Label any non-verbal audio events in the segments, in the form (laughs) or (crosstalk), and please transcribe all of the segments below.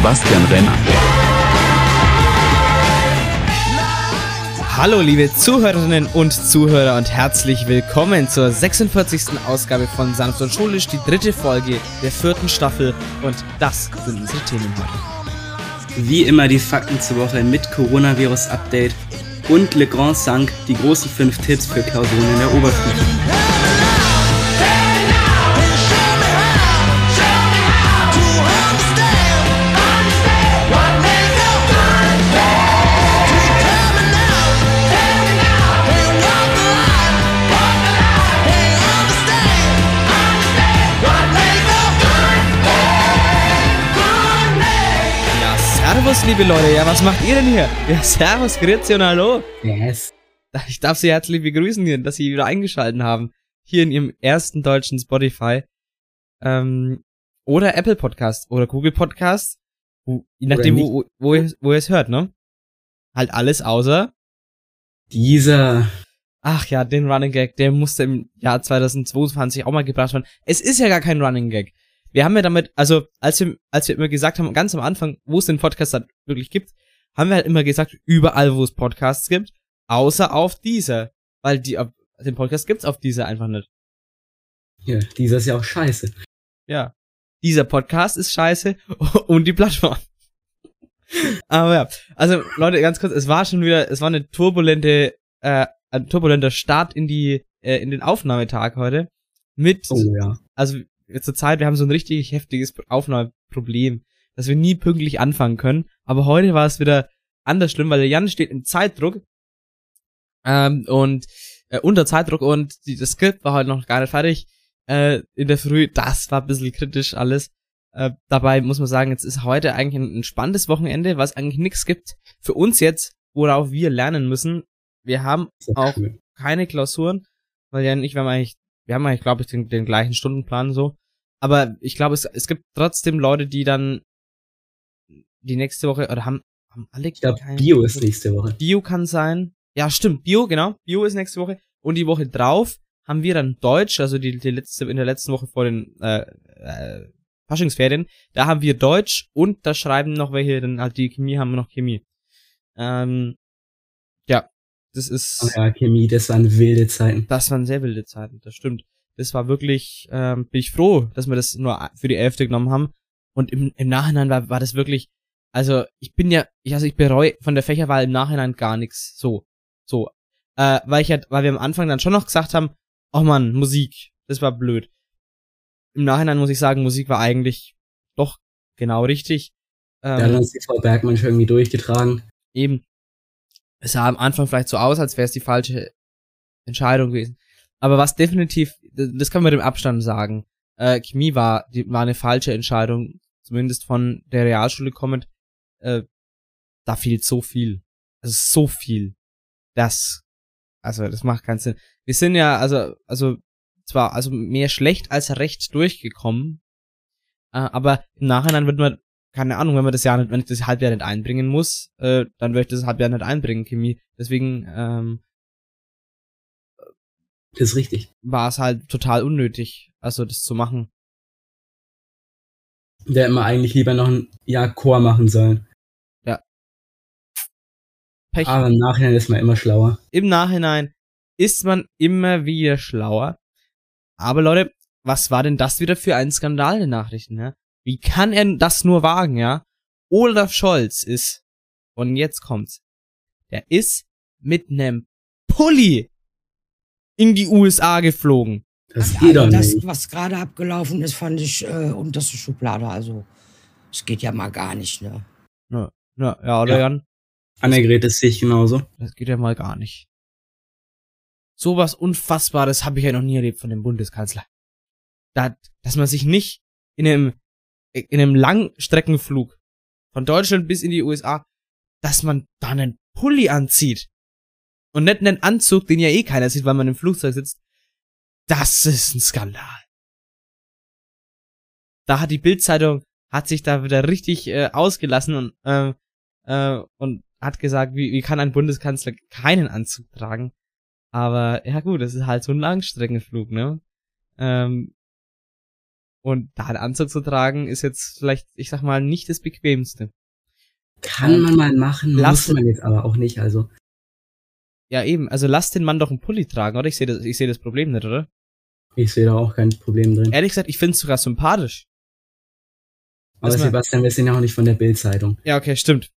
Sebastian Renner. Hallo liebe Zuhörerinnen und Zuhörer und herzlich willkommen zur 46. Ausgabe von Sanft und Schulisch, die dritte Folge der vierten Staffel und das sind unsere Themen heute. Wie immer die Fakten zur Woche mit Coronavirus-Update und Le Grand Sank, die großen fünf Tipps für Klausuren in der Oberstufe. Servus liebe Leute, ja was macht ihr denn hier? Ja, servus, grüezi und hallo. Yes. Ich darf Sie herzlich begrüßen, hier, dass Sie wieder eingeschaltet haben. Hier in Ihrem ersten deutschen Spotify. Ähm, oder Apple Podcast oder Google Podcast. Wo, je nachdem, wo, wo, ihr, wo ihr es hört, ne? Halt alles außer. Dieser. Ach ja, den Running Gag, der musste im Jahr 2022 auch mal gebracht werden. Es ist ja gar kein Running Gag. Wir haben ja damit, also als wir, als wir immer gesagt haben, ganz am Anfang, wo es den Podcast halt wirklich gibt, haben wir halt immer gesagt, überall, wo es Podcasts gibt, außer auf dieser. Weil die, auf- den Podcast gibt's auf dieser einfach nicht. Ja, dieser ist ja auch scheiße. Ja. Dieser Podcast ist scheiße (laughs) und die Plattform. Aber ja, also Leute, ganz kurz, es war schon wieder, es war eine turbulente, äh, ein turbulenter Start in die, äh, in den Aufnahmetag heute. Mit, Oh ja. also zur Zeit, wir haben so ein richtig heftiges Aufnahmeproblem, dass wir nie pünktlich anfangen können. Aber heute war es wieder anders schlimm, weil der Jan steht im Zeitdruck ähm, und äh, unter Zeitdruck und die, das Skript war heute noch gar nicht fertig. Äh, in der Früh, das war ein bisschen kritisch alles. Äh, dabei muss man sagen, jetzt ist heute eigentlich ein, ein spannendes Wochenende, was eigentlich nichts gibt für uns jetzt, worauf wir lernen müssen. Wir haben auch keine Klausuren, weil Jan und ich, wir haben eigentlich, wir haben eigentlich, glaube ich, den, den gleichen Stundenplan so. Aber ich glaube, es, es gibt trotzdem Leute, die dann die nächste Woche, oder haben, haben alle Ich glaube, Bio ist nächste Woche. Bio kann sein. Ja, stimmt, Bio, genau. Bio ist nächste Woche. Und die Woche drauf haben wir dann Deutsch, also die, die letzte, in der letzten Woche vor den äh, äh, Faschingsferien, da haben wir Deutsch und da schreiben noch welche, dann halt die Chemie haben wir noch Chemie. Ähm, das ist, Oh ja, Chemie, das waren wilde Zeiten. das waren sehr wilde Zeiten, das stimmt. Das war wirklich, ähm, bin ich froh, dass wir das nur für die Elfte genommen haben. Und im, im Nachhinein war, war das wirklich, also ich bin ja, ich, also ich bereue von der Fächerwahl im Nachhinein gar nichts. So, so. Äh, weil ich halt, weil wir am Anfang dann schon noch gesagt haben, oh man, Musik, das war blöd. Im Nachhinein muss ich sagen, Musik war eigentlich doch genau richtig. Ähm, Da hat uns die Frau Bergmann schon irgendwie durchgetragen. eben, es sah am Anfang vielleicht so aus, als wäre es die falsche Entscheidung gewesen. Aber was definitiv, das kann man mit dem Abstand sagen, äh, Chemie war, die, war eine falsche Entscheidung, zumindest von der Realschule kommend, äh, da fehlt so viel. Also so viel. Das, also das macht keinen Sinn. Wir sind ja, also, also, zwar, also mehr schlecht als recht durchgekommen, äh, aber im Nachhinein wird man keine Ahnung, wenn man das Jahr nicht, wenn ich das Halbjahr nicht einbringen muss, äh, dann werde ich das Halbjahr nicht einbringen, Chemie. Deswegen ähm, Das ist richtig. war es halt total unnötig, also das zu machen. Der hätte man eigentlich lieber noch ein Jahr Chor machen sollen. Pech. Aber im Nachhinein ist man immer schlauer. Im Nachhinein ist man immer wieder schlauer. Aber Leute, was war denn das wieder für ein Skandal in den Nachrichten, ja? Wie kann er das nur wagen, ja? Olaf Scholz ist, und jetzt kommt's, der ist mit nem Pulli in die USA geflogen. Das geht doch also das, nicht. was gerade abgelaufen ist, fand ich äh, unterste Schublade. Also, es geht ja mal gar nicht, ne? Ja, ja, ja oder Ja. Jan? Annegret ist sich genauso. Das geht ja mal gar nicht. Sowas Unfassbares habe ich ja noch nie erlebt von dem Bundeskanzler. Da, dass man sich nicht in einem, in einem Langstreckenflug von Deutschland bis in die USA, dass man da einen Pulli anzieht. Und nicht einen Anzug, den ja eh keiner sieht, weil man im Flugzeug sitzt. Das ist ein Skandal. Da hat die Bildzeitung hat sich da wieder richtig äh, ausgelassen und äh, äh, und hat gesagt, wie, wie kann ein Bundeskanzler keinen Anzug tragen? Aber ja gut, das ist halt so ein Langstreckenflug, ne? Ähm, und da einen Anzug zu tragen, ist jetzt vielleicht, ich sag mal, nicht das bequemste. Kann man mal machen, Lass- muss man jetzt aber auch nicht, also. Ja, eben. Also lass den Mann doch einen Pulli tragen, oder? Ich sehe das, ich sehe das Problem nicht, oder? Ich sehe da auch kein Problem drin. Ehrlich gesagt, ich finde es sogar sympathisch. Aber Sebastian, wir sind ja auch nicht von der Bild-Zeitung. Ja, okay, stimmt.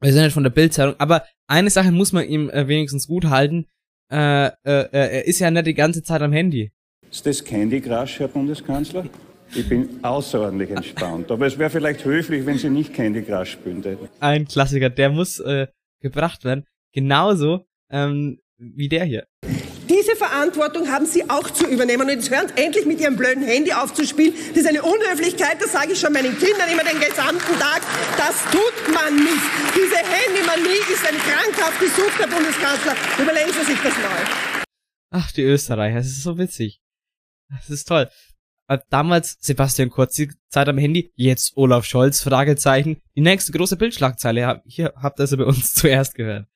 Wir sind nicht von der Bildzeitung, aber eine Sache muss man ihm äh, wenigstens gut halten. Äh, äh, äh, er ist ja nicht die ganze Zeit am Handy. Ist das Candy Crush, Herr Bundeskanzler? Ich bin außerordentlich entspannt. Aber es wäre vielleicht höflich, wenn Sie nicht Candy Crush spielen täten. Ein Klassiker, der muss äh, gebracht werden. Genauso ähm, wie der hier. Diese Verantwortung haben Sie auch zu übernehmen. Und jetzt hören Sie endlich mit Ihrem blöden Handy aufzuspielen. Das ist eine Unhöflichkeit, das sage ich schon meinen Kindern immer den gesamten Tag. Das tut man nicht. Diese Handymanie ist ein krankhaft Besuch, Herr Bundeskanzler. Überlegen Sie sich das mal. Ach, die Österreicher, das ist so witzig. Das ist toll. Äh, Damals Sebastian Kurz die Zeit am Handy, jetzt Olaf Scholz, Fragezeichen. Die nächste große Bildschlagzeile, hier habt ihr sie bei uns (laughs) zuerst gehört.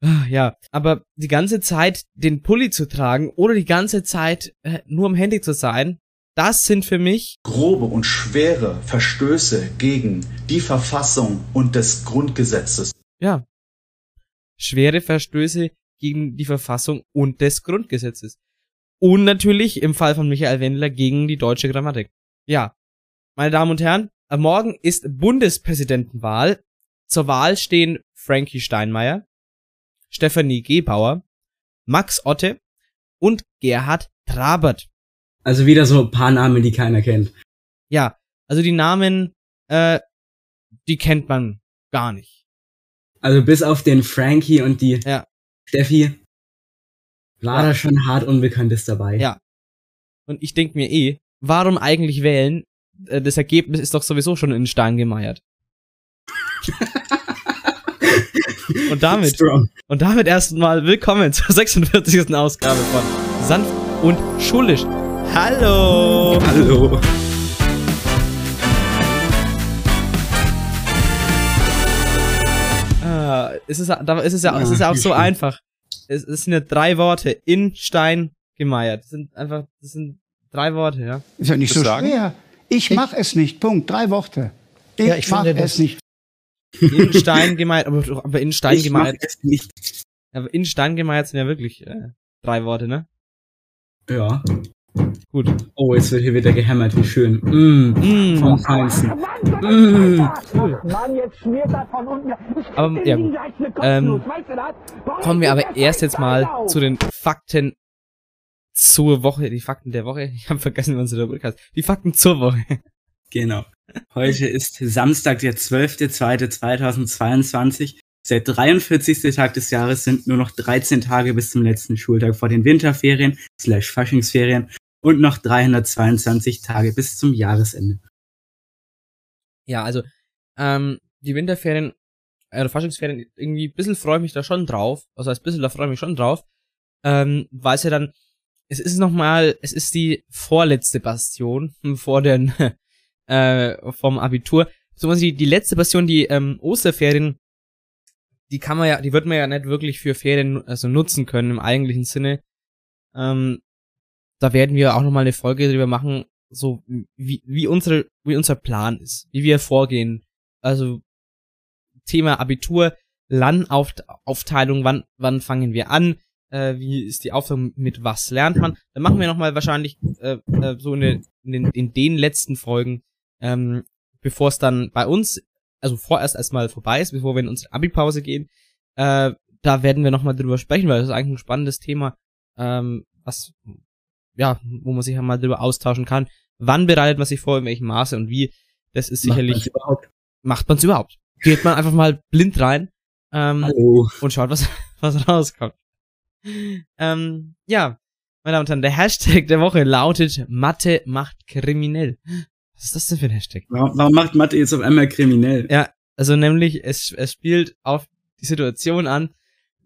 Ah, Ja, aber die ganze Zeit den Pulli zu tragen oder die ganze Zeit äh, nur am Handy zu sein, das sind für mich, grobe und schwere Verstöße gegen die Verfassung und des Grundgesetzes. ja, schwere Verstöße gegen die Verfassung und des Grundgesetzes. Und natürlich im Fall von Michael Wendler gegen die deutsche Grammatik. Ja, meine Damen und Herren, morgen ist Bundespräsidentenwahl. Zur Wahl stehen Frankie Steinmeier, Stefanie Gebauer, Max Otte und Gerhard Trabert. Also wieder so ein paar Namen, die keiner kennt. Ja, also die Namen, äh, die kennt man gar nicht. Also bis auf den Frankie und die Ja. Steffi war Ja. da schon hart Unbekanntes dabei. Ja. Und ich denk mir eh, warum eigentlich wählen? Äh, Das Ergebnis ist doch sowieso schon in Stein gemeiert. (laughs) und damit, Strong. und damit erstmal willkommen zur 46. Ausgabe von Sanft und Schulisch. Hallo! Hallo. Ah, es ist, da ist es ja, es ist ja auch so einfach. Es, es sind ja drei Worte in Stein gemeiert. Das sind einfach, das sind drei Worte, ja. Ist ja nicht so schwer. Ich mache es nicht. Punkt. Drei Worte. Ich, Ja, ich mache finde, es das- nicht. In Stein gemeiert, aber, aber in Stein Ich mach gemeiert. es nicht. Aber in Stein gemeiert sind ja wirklich äh, drei Worte, ne? Ja. Gut. Oh, jetzt wird hier wieder gehämmert, wie schön. Mm, vom Mm. Feinsten. Mm. Mann, jetzt schmiert das von unten. Aber, ja, gut. Ähm, kommen wir aber erst jetzt mal zu den Fakten zur Woche. Die Fakten der Woche. Ich habe vergessen, wann sie der Rückkast. Die Fakten zur Woche. Genau. Heute ist Samstag, der 12.02.2022. Der 43. Tag des Jahres sind nur noch 13 Tage bis zum letzten Schultag vor den Winterferien slash Faschingsferien und noch 322 Tage bis zum Jahresende. Ja, also, ähm, die Winterferien, äh, Faschingsferien, irgendwie ein bisschen freue ich mich da schon drauf. Also als bisschen, da freue ich mich schon drauf. Ähm, weil es ja dann, es ist nochmal, es ist die vorletzte Bastion (laughs) vor den, (laughs) äh, vom Abitur. Was die, die letzte Bastion, die ähm, Osterferien, die kann man ja, die wird man ja nicht wirklich für Ferien also nutzen können im eigentlichen Sinne. Ähm, da werden wir auch nochmal eine Folge drüber machen, so wie, wie unsere, wie unser Plan ist, wie wir vorgehen. Also Thema Abitur, Lernaufteilung, wann, wann fangen wir an, äh, wie ist die Aufteilung, mit was lernt man. Dann machen wir nochmal wahrscheinlich äh, äh, so in den, in, den, in den letzten Folgen, ähm, bevor es dann bei uns, also vorerst erstmal vorbei ist, bevor wir in unsere Abi-Pause gehen, äh, da werden wir nochmal drüber sprechen, weil das ist eigentlich ein spannendes Thema, ähm, was, ja, wo man sich ja mal drüber austauschen kann. Wann bereitet man sich vor, in welchem Maße und wie? Das ist sicherlich, überhaupt? macht man es überhaupt? Geht man einfach mal blind rein ähm, Hallo. und schaut, was, (laughs) was rauskommt. Ähm, ja, meine Damen und Herren, der Hashtag der Woche lautet Mathe macht kriminell. Was ist das denn für ein Hashtag? Warum, warum macht Mathe jetzt auf einmal kriminell? Ja, also nämlich, es, es spielt auf die Situation an,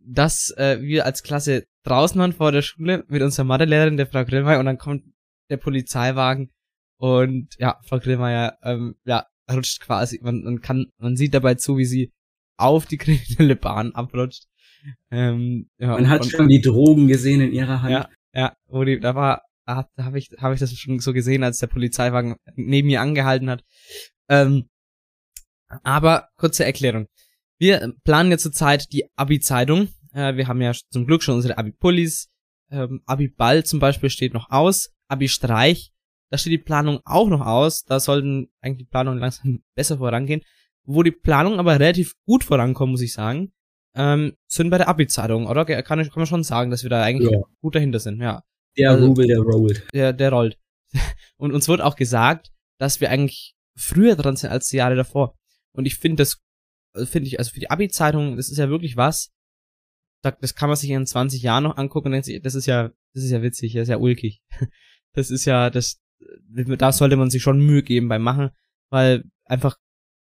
dass äh, wir als Klasse draußen waren vor der Schule mit unserer Mathelehrerin, der Frau Grillmeier, und dann kommt der Polizeiwagen und ja, Frau Grillmeier, ähm, ja, rutscht quasi, man, man kann, man sieht dabei zu, wie sie auf die kriminelle Bahn abrutscht. Ähm, ja, Man hat und, schon die Drogen gesehen in ihrer Hand. Ja. ja, wo die, da war Da habe ich, hab ich das schon so gesehen, als der Polizeiwagen neben mir angehalten hat. Ähm, aber kurze Erklärung. Wir planen ja zurzeit die Abi-Zeitung. Äh, wir haben ja zum Glück schon unsere Abi-Pullis. Ähm, Abi-Ball zum Beispiel steht noch aus. Abi-Streich, da steht die Planung auch noch aus. Da sollten eigentlich die Planungen langsam (laughs) besser vorangehen. Wo die Planung aber relativ gut vorankommt, muss ich sagen, ähm, sind bei der Abi-Zeitung, oder? Kann, ich, kann man schon sagen, dass wir da eigentlich ja. gut dahinter sind, ja. Der also, Rubel, der rollt. Der, der rollt. (laughs) Und uns wird auch gesagt, dass wir eigentlich früher dran sind als die Jahre davor. Und ich finde das, finde ich, also für die Abi-Zeitung, das ist ja wirklich was, das kann man sich in 20 Jahren noch angucken und denkt sich, das ist ja, das ist ja witzig, das ist ja ulkig. (laughs) Das ist ja, das, da sollte man sich schon Mühe geben beim Machen, weil einfach,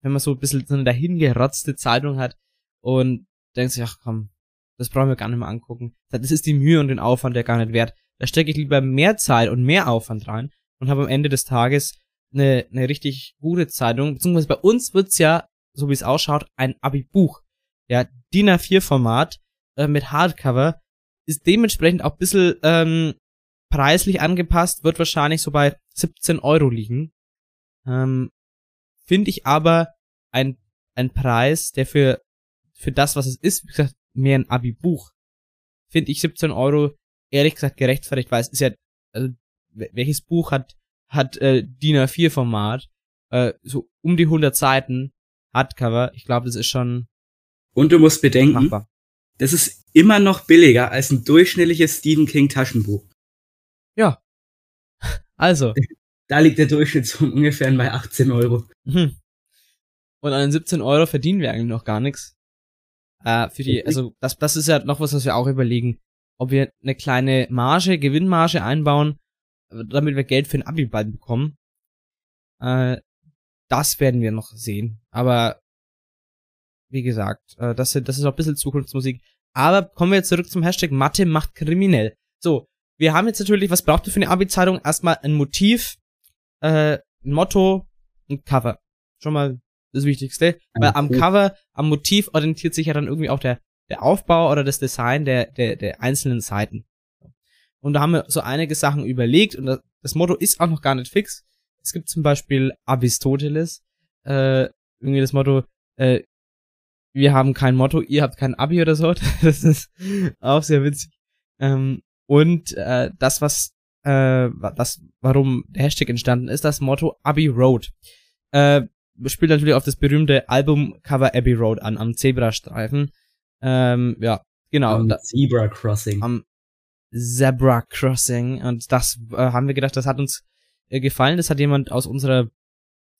wenn man so ein bisschen so eine dahingerotzte Zeitung hat und denkt sich, ach komm, das brauchen wir gar nicht mehr angucken. Das ist die Mühe und den Aufwand der gar nicht wert. Da stecke ich lieber mehr Zeit und mehr Aufwand rein und habe am Ende des Tages eine, eine richtig gute Zeitung. Beziehungsweise bei uns wird's ja, so wie es ausschaut, ein Abi-Buch. Ja, DIN A4-Format äh, mit Hardcover. Ist dementsprechend auch ein bisschen ähm, preislich angepasst, wird wahrscheinlich so bei 17 Euro liegen. Ähm, Finde ich aber ein, ein Preis, der für, für das, was es ist, wie gesagt, mehr ein Abi-Buch. Finde ich 17 Euro ehrlich gesagt gerechtfertigt, weil es ist ja, also, welches Buch hat, hat äh, DIN A4-Format, äh, so um die 100 Seiten, Hardcover, ich glaube, das ist schon Und du musst bedenken, machbar. Das ist immer noch billiger als ein durchschnittliches Stephen King Taschenbuch. Ja. Also. Da liegt der Durchschnitt so ungefähr bei 18 Euro. Mhm. Und an den 17 Euro verdienen wir eigentlich noch gar nichts. Äh, für die, also das, das ist ja noch was, was wir auch überlegen ob wir eine kleine Marge, Gewinnmarge einbauen, damit wir Geld für den Abi-Ball bekommen. Äh, das werden wir noch sehen. Aber wie gesagt, äh, das, das ist auch ein bisschen Zukunftsmusik. Aber kommen wir jetzt zurück zum Hashtag Mathe macht kriminell. So, wir haben jetzt natürlich, was braucht ihr für eine Abi-Zeitung? Erstmal ein Motiv, äh, ein Motto, ein Cover. Schon mal das Wichtigste. Weil am Cover, am Motiv orientiert sich ja dann irgendwie auch der der Aufbau oder das Design der, der, der einzelnen Seiten. Und da haben wir so einige Sachen überlegt und das, das Motto ist auch noch gar nicht fix. Es gibt zum Beispiel Aristoteles, äh, irgendwie das Motto, äh, wir haben kein Motto, ihr habt kein Abi oder so. (laughs) Das ist auch sehr witzig. Ähm, und äh, das, was, äh, was, warum der Hashtag entstanden ist, das Motto Abbey Road. Äh, spielt natürlich auf das berühmte Albumcover Abbey Road an, am Zebrastreifen. Ähm, ja, genau. Am Zebra Crossing. Am Zebra Crossing. Und das äh, haben wir gedacht, das hat uns äh, gefallen. Das hat jemand aus unserer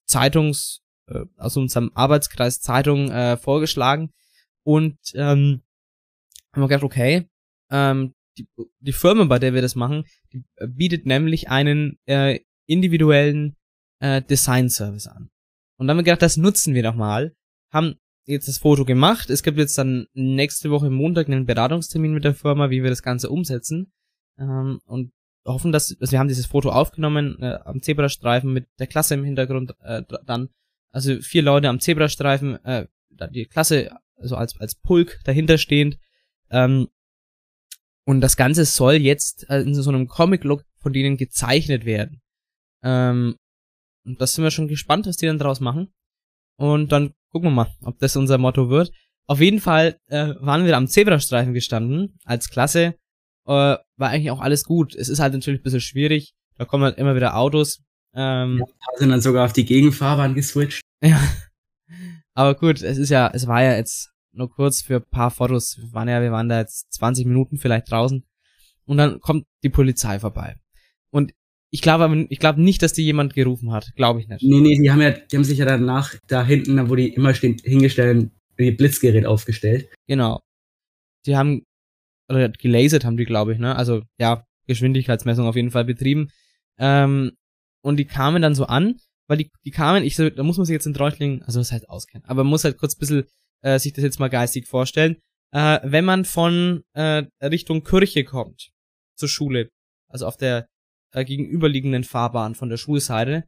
Zeitungs, äh, aus unserem Arbeitskreis Zeitung äh, vorgeschlagen. Und ähm, haben wir gedacht, okay, ähm, die, die Firma, bei der wir das machen, die äh, bietet nämlich einen äh, individuellen äh, Design-Service an. Und dann haben wir gedacht, das nutzen wir doch mal. Haben jetzt das Foto gemacht. Es gibt jetzt dann nächste Woche Montag einen Beratungstermin mit der Firma, wie wir das Ganze umsetzen. Ähm, und hoffen, dass also wir haben dieses Foto aufgenommen äh, am Zebrastreifen mit der Klasse im Hintergrund äh, dann. Also vier Leute am Zebrastreifen, äh, die Klasse also als als Pulk dahinter stehend. Ähm, und das Ganze soll jetzt äh, in so einem Comic-Look von denen gezeichnet werden. Ähm, und das sind wir schon gespannt, was die dann draus machen. Und dann gucken wir mal, ob das unser Motto wird. Auf jeden Fall äh, waren wir am Zebrastreifen gestanden als Klasse. Äh, war eigentlich auch alles gut. Es ist halt natürlich ein bisschen schwierig. Da kommen halt immer wieder Autos. Ähm, ja, sind dann sogar auf die Gegenfahrbahn geswitcht. (laughs) Ja. Aber gut, es ist ja, es war ja jetzt nur kurz für ein paar Fotos. Wir waren ja, wir waren da jetzt 20 Minuten vielleicht draußen. Und dann kommt die Polizei vorbei. Und ich glaube ich glaube nicht, dass die jemand gerufen hat. Glaube ich nicht. Nee, nee, die haben ja, die haben sich ja danach da hinten, wo die immer stehen, hingestellt, die Blitzgerät aufgestellt. Genau. Die haben, oder gelasert haben die, glaube ich, ne? Also, ja, Geschwindigkeitsmessung auf jeden Fall betrieben. Ähm, und die kamen dann so an, weil die, die kamen, ich so, da muss man sich jetzt in Treuchtlingen, also das halt auskennen, aber man muss halt kurz ein bisschen äh, sich das jetzt mal geistig vorstellen. Äh, wenn man von äh, Richtung Kirche kommt, zur Schule, also auf der äh, gegenüberliegenden Fahrbahn von der Schulseite.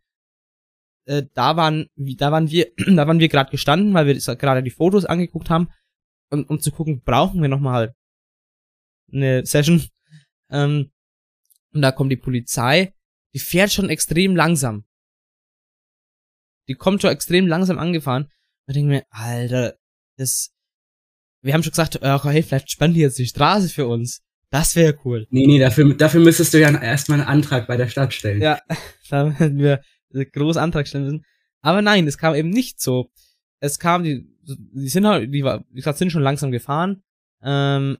Äh, da waren, da waren wir, (clears throat) da waren wir gerade gestanden, weil wir gerade die Fotos angeguckt haben, um, um zu gucken, brauchen wir noch mal eine Session. Ähm, Und da kommt die Polizei, die fährt schon extrem langsam. Die kommt schon extrem langsam angefahren. Da denke ich mir, Alter, das, wir haben schon gesagt, oh, hey, vielleicht spannen die jetzt die Straße für uns. Das wäre cool. Nee, nee, dafür, dafür müsstest du ja erstmal einen Antrag bei der Stadt stellen. Ja, (laughs) da hätten wir einen großen Antrag stellen müssen. Aber nein, es kam eben nicht so. Es kam, die, die sind halt, die, wie gesagt, sind schon langsam gefahren. Ähm,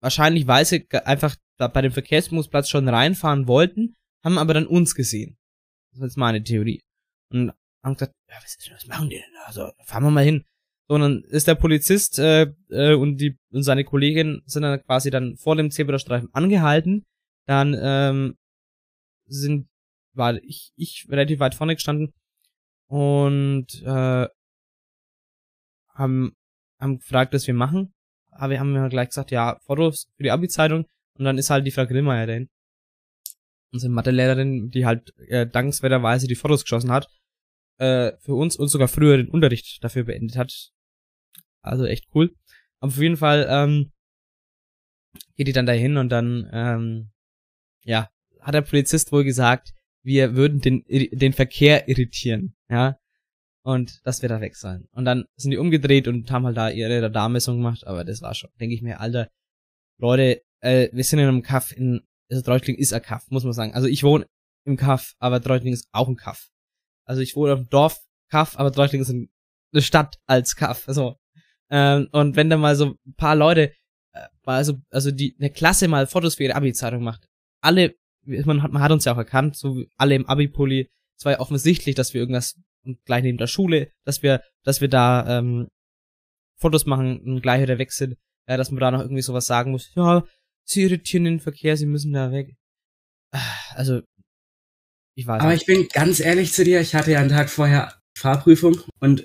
wahrscheinlich, weil sie einfach da bei dem Verkehrsmusplatz schon reinfahren wollten, haben aber dann uns gesehen. Das ist jetzt meine Theorie. Und haben gesagt, ja, was, ist, was machen die denn da? Also, fahren wir mal hin. So, und dann ist der Polizist äh, äh, und die und seine Kollegin sind dann quasi dann vor dem Zebrastreifen angehalten. Dann ähm, sind war ich ich relativ weit vorne gestanden und äh, haben haben gefragt, was wir machen. Aber wir haben ja gleich gesagt, ja, Fotos für die Abi-Zeitung und dann ist halt die Frau Grillmeier dahin. Unsere Mathelehrerin, die halt äh, dankenswerterweise die Fotos geschossen hat, äh, für uns und sogar früher den Unterricht dafür beendet hat. Also echt cool. Aber auf jeden Fall ähm, geht die dann dahin und dann ähm, ja hat der Polizist wohl gesagt, wir würden den den Verkehr irritieren, ja. Und das wird da weg sein. Und dann sind die umgedreht und haben halt da ihre Radarmessung gemacht, aber das war schon, denke ich mir, Alter, Leute, äh, wir sind in einem Kaff in, also Treutling ist ein Kaff, muss man sagen. Also ich wohne im Kaff, aber Treutling ist auch ein Kaff. Also ich wohne im Dorf Kaff, aber Treutling ist eine Stadt als Kaff. Also, ähm, und wenn da mal so ein paar Leute, äh, also, also die, eine Klasse mal Fotos für ihre Abi-Zeitung macht, alle, man hat, man hat uns ja auch erkannt, so alle im Abi-Pulli, es war ja offensichtlich, dass wir irgendwas gleich neben der Schule, dass wir, dass wir da ähm, Fotos machen und gleich wieder weg sind, ja, dass man da noch irgendwie sowas sagen muss, ja, sie irritieren den Verkehr, sie müssen da weg. Also, ich weiß Aber nicht. ich bin ganz ehrlich zu dir, ich hatte ja einen Tag vorher Fahrprüfung und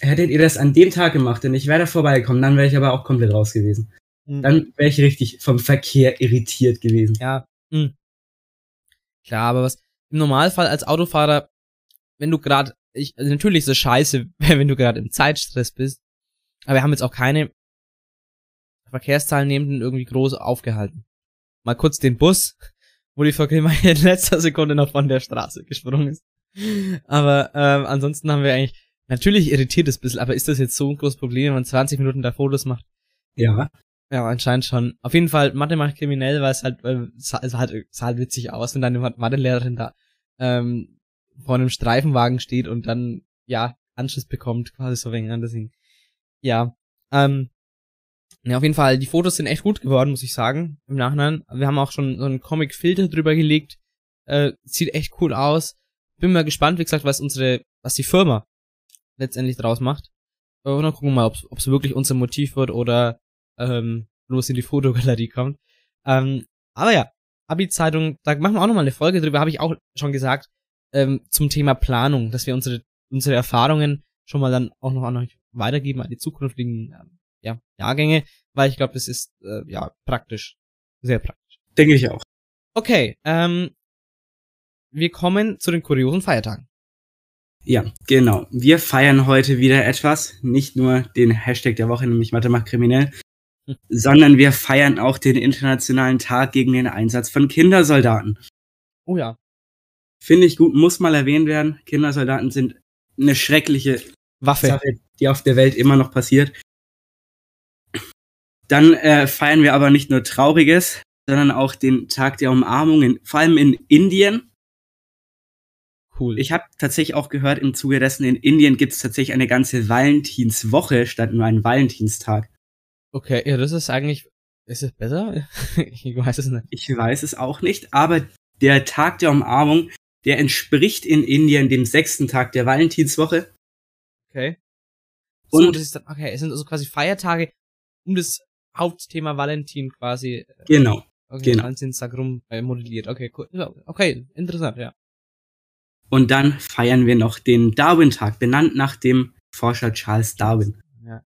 hättet ihr das an dem Tag gemacht und ich wäre da vorbeigekommen, dann wäre ich aber auch komplett raus gewesen. Mhm. Dann wäre ich richtig vom Verkehr irritiert gewesen. Ja, mh. Klar, aber was im Normalfall als Autofahrer, wenn du gerade, ich, also natürlich ist es scheiße, (laughs) wenn du gerade im Zeitstress bist, aber wir haben jetzt auch keine Verkehrsteilnehmenden irgendwie groß aufgehalten. Mal kurz den Bus, wo die Verkehrmeier in letzter Sekunde noch von der Straße gesprungen ist. Aber ähm, ansonsten haben wir eigentlich, natürlich irritiert es ein bisschen, aber ist das jetzt so ein großes Problem, wenn man 20 Minuten da Fotos macht? Ja. Ja, anscheinend schon. Auf jeden Fall, Mathe macht kriminell, weil es halt, äh, sah, es halt, sah halt witzig aus, wenn deine Mathelehrerin da ähm, vor einem Streifenwagen steht und dann, ja, Anschluss bekommt, quasi so wegen an deswegen. Ja. Ähm, ja, auf jeden Fall, die Fotos sind echt gut geworden, muss ich sagen, im Nachhinein. Wir haben auch schon so einen Comic-Filter drüber gelegt. Äh, sieht echt cool aus. Bin mal gespannt, wie gesagt, was unsere, was die Firma letztendlich draus macht. Und dann gucken wir mal, ob es wirklich unser Motiv wird oder ähm, bloß in die Fotogalerie kommt. Ähm, aber ja, Abi-Zeitung, da machen wir auch nochmal eine Folge drüber, habe ich auch schon gesagt, ähm, zum Thema Planung, dass wir unsere, unsere Erfahrungen schon mal dann auch noch an euch weitergeben, an die zukünftigen ähm, ja, Jahrgänge, weil ich glaube, das ist äh, ja praktisch. Sehr praktisch. Denke ich auch. Okay, ähm, wir kommen zu den kuriosen Feiertagen. Ja, genau. Wir feiern heute wieder etwas. Nicht nur den Hashtag der Woche, nämlich Mathe macht kriminell, Hm. (laughs) sondern wir feiern auch den Internationalen Tag gegen den Einsatz von Kindersoldaten. Oh ja. Finde ich gut, muss mal erwähnt werden. Kindersoldaten sind eine schreckliche Waffe. Sache, die auf der Welt immer noch passiert. Dann äh, feiern wir aber nicht nur Trauriges, sondern auch den Tag der Umarmung, in, vor allem in Indien. Cool. Ich habe tatsächlich auch gehört, im Zuge dessen in Indien gibt es tatsächlich eine ganze Valentinswoche statt nur einen Valentinstag. Okay, ja, das ist eigentlich, ist es besser? (laughs) ich weiß es nicht. Ich weiß es auch nicht, aber der Tag der Umarmung, der entspricht in Indien dem sechsten Tag der Valentinswoche. Okay. So, Und- das ist dann, okay, es sind also quasi Feiertage um das Hauptthema Valentin quasi, äh, Genau. okay, genau. Valentinstag rum äh, modelliert. Okay, cool. Okay, interessant, ja. Und dann feiern wir noch den Darwin-Tag, benannt nach dem Forscher Charles Darwin. ja.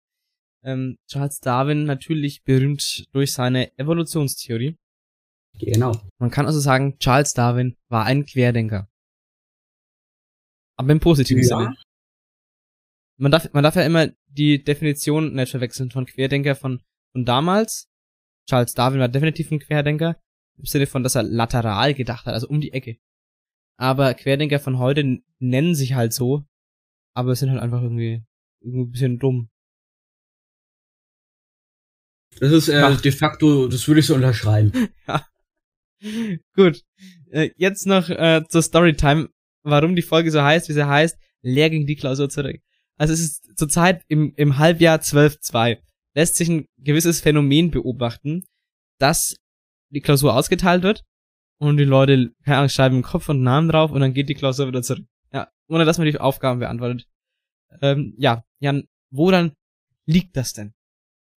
Ähm, Charles Darwin natürlich berühmt durch seine Evolutionstheorie. Genau. Man kann also sagen, Charles Darwin war ein Querdenker. Aber im positiven Ja. Sinne. Man darf, man darf ja immer die Definition nicht verwechseln von Querdenker von, von damals. Charles Darwin war definitiv ein Querdenker. Im Sinne von, dass er lateral gedacht hat, also um die Ecke. Aber Querdenker von heute nennen sich halt so, aber sind halt einfach irgendwie, irgendwie ein bisschen dumm. Das ist äh, de facto, das würde ich so unterschreiben. (laughs) ja. Gut. Äh, jetzt noch äh, zur Storytime, warum die Folge so heißt, wie sie heißt. Leer ging die Klausur zurück. Also es ist zurzeit im, im Halbjahr 12.2 lässt sich ein gewisses Phänomen beobachten, dass die Klausur ausgeteilt wird und die Leute, keine Ahnung, schreiben Kopf und Namen drauf und dann geht die Klausur wieder zurück. Ja, ohne dass man die Aufgaben beantwortet. Ähm, ja, Jan, woran liegt das denn?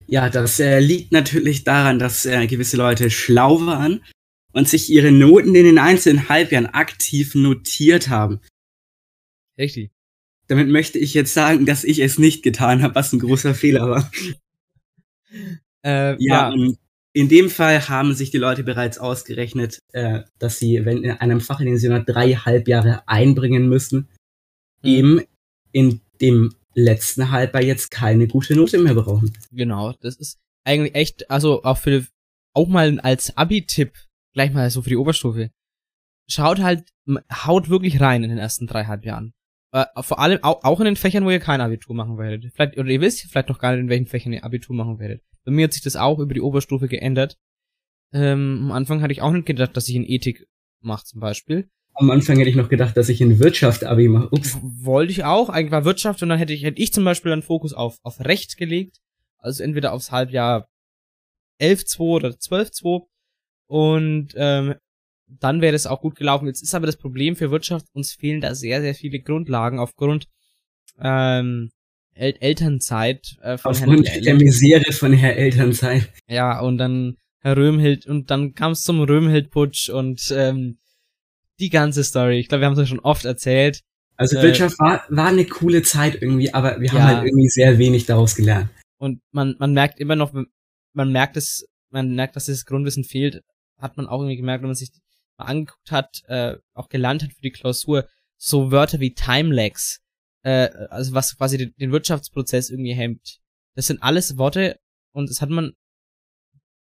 Ja, das äh, liegt natürlich daran, dass äh, gewisse Leute schlau waren und sich ihre Noten in den einzelnen Halbjahren aktiv notiert haben. Richtig. Damit möchte ich jetzt sagen, dass ich es nicht getan habe, was ein großer Fehler war. Äh, ja, ja. in dem Fall haben sich die Leute bereits ausgerechnet, äh, dass sie, wenn in einem Fach, in dem sie nur drei Halbjahre einbringen müssen, mhm. eben in dem letzten Halbjahr jetzt keine gute Note mehr brauchen. Genau, das ist eigentlich echt, also auch für, auch mal als Abi-Tipp, gleich mal so für die Oberstufe. Schaut halt, haut wirklich rein in den ersten drei Halbjahren. Äh, vor allem auch, auch in den Fächern, wo ihr kein Abitur machen werdet. Vielleicht, oder ihr wisst vielleicht noch gar nicht, in welchen Fächern ihr Abitur machen werdet. Bei mir hat sich das auch über die Oberstufe geändert. Ähm, am Anfang hatte ich auch nicht gedacht, dass ich in Ethik mache zum Beispiel. Am Anfang hätte ich noch gedacht, dass ich in Wirtschaft Abi mache. Ups. Wollte ich auch. Eigentlich war Wirtschaft und dann hätte ich, hätte ich zum Beispiel einen Fokus auf, auf Recht gelegt. Also entweder aufs Halbjahr 11.2 oder 12.2. Und ähm, dann wäre es auch gut gelaufen. Jetzt ist aber das Problem für Wirtschaft, uns fehlen da sehr, sehr viele Grundlagen aufgrund ähm, El Elternzeit äh, von Aufgrund Herrn der Misere von Herr Elternzeit. Ja, und dann Herr Röhmhild und dann kam es zum Röhmhild-Putsch und ähm, die ganze Story. Ich glaube, wir haben es ja schon oft erzählt. Also äh, Wirtschaft war, war eine coole Zeit irgendwie, aber wir haben ja. halt irgendwie sehr wenig daraus gelernt. Und man, man merkt immer noch, man merkt es, man merkt, dass das Grundwissen fehlt, hat man auch irgendwie gemerkt, wenn man sich mal angeguckt hat, äh, auch gelernt hat für die Klausur, so Wörter wie Timelags, äh, also was quasi den, den Wirtschaftsprozess irgendwie hemmt. Das sind alles Worte und das hat man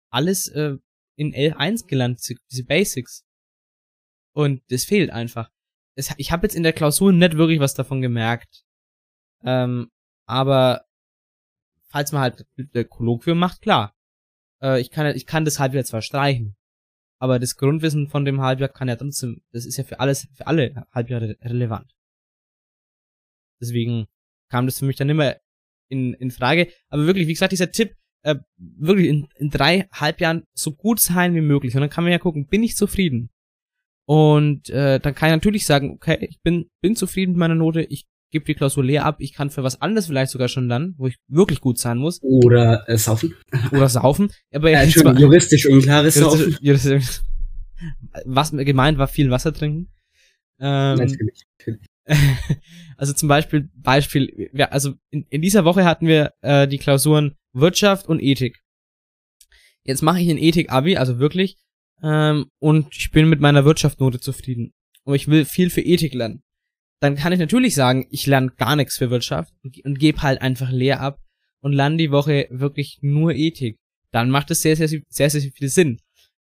alles äh, in L1 gelernt, diese Basics. Und das fehlt einfach. Das, ich habe jetzt in der Klausur nicht wirklich was davon gemerkt. Ähm, aber falls man halt der Kolloquium macht, klar. Äh, ich kann ich kann das Halbjahr zwar streichen, aber das Grundwissen von dem Halbjahr kann ja trotzdem, das ist ja für alles, für alle Halbjahre relevant. Deswegen kam das für mich dann immer in, in Frage. Aber wirklich, wie gesagt, dieser Tipp, äh, wirklich in, in drei Halbjahren so gut sein wie möglich. Und dann kann man ja gucken, bin ich zufrieden? Und äh, dann kann ich natürlich sagen, okay, ich bin, bin zufrieden mit meiner Note, ich gebe die Klausur leer ab, ich kann für was anderes vielleicht sogar schon lernen, wo ich wirklich gut sein muss. Oder äh, saufen. Oder saufen. Aber ja, schon juristisch unklares Saufen. Juristisch, was gemeint war, viel Wasser trinken. Ähm, natürlich, natürlich. (laughs) also zum Beispiel, Beispiel, ja, also in, in dieser Woche hatten wir äh, die Klausuren Wirtschaft und Ethik. Jetzt mache ich in Ethik Abi, also wirklich, ähm, und ich bin mit meiner Wirtschaftsnote zufrieden. Und ich will viel für Ethik lernen. Dann kann ich natürlich sagen, ich lerne gar nichts für Wirtschaft und, gebe halt einfach leer ab und lerne die Woche wirklich nur Ethik. Dann macht es sehr, sehr, sehr, sehr, sehr viel Sinn.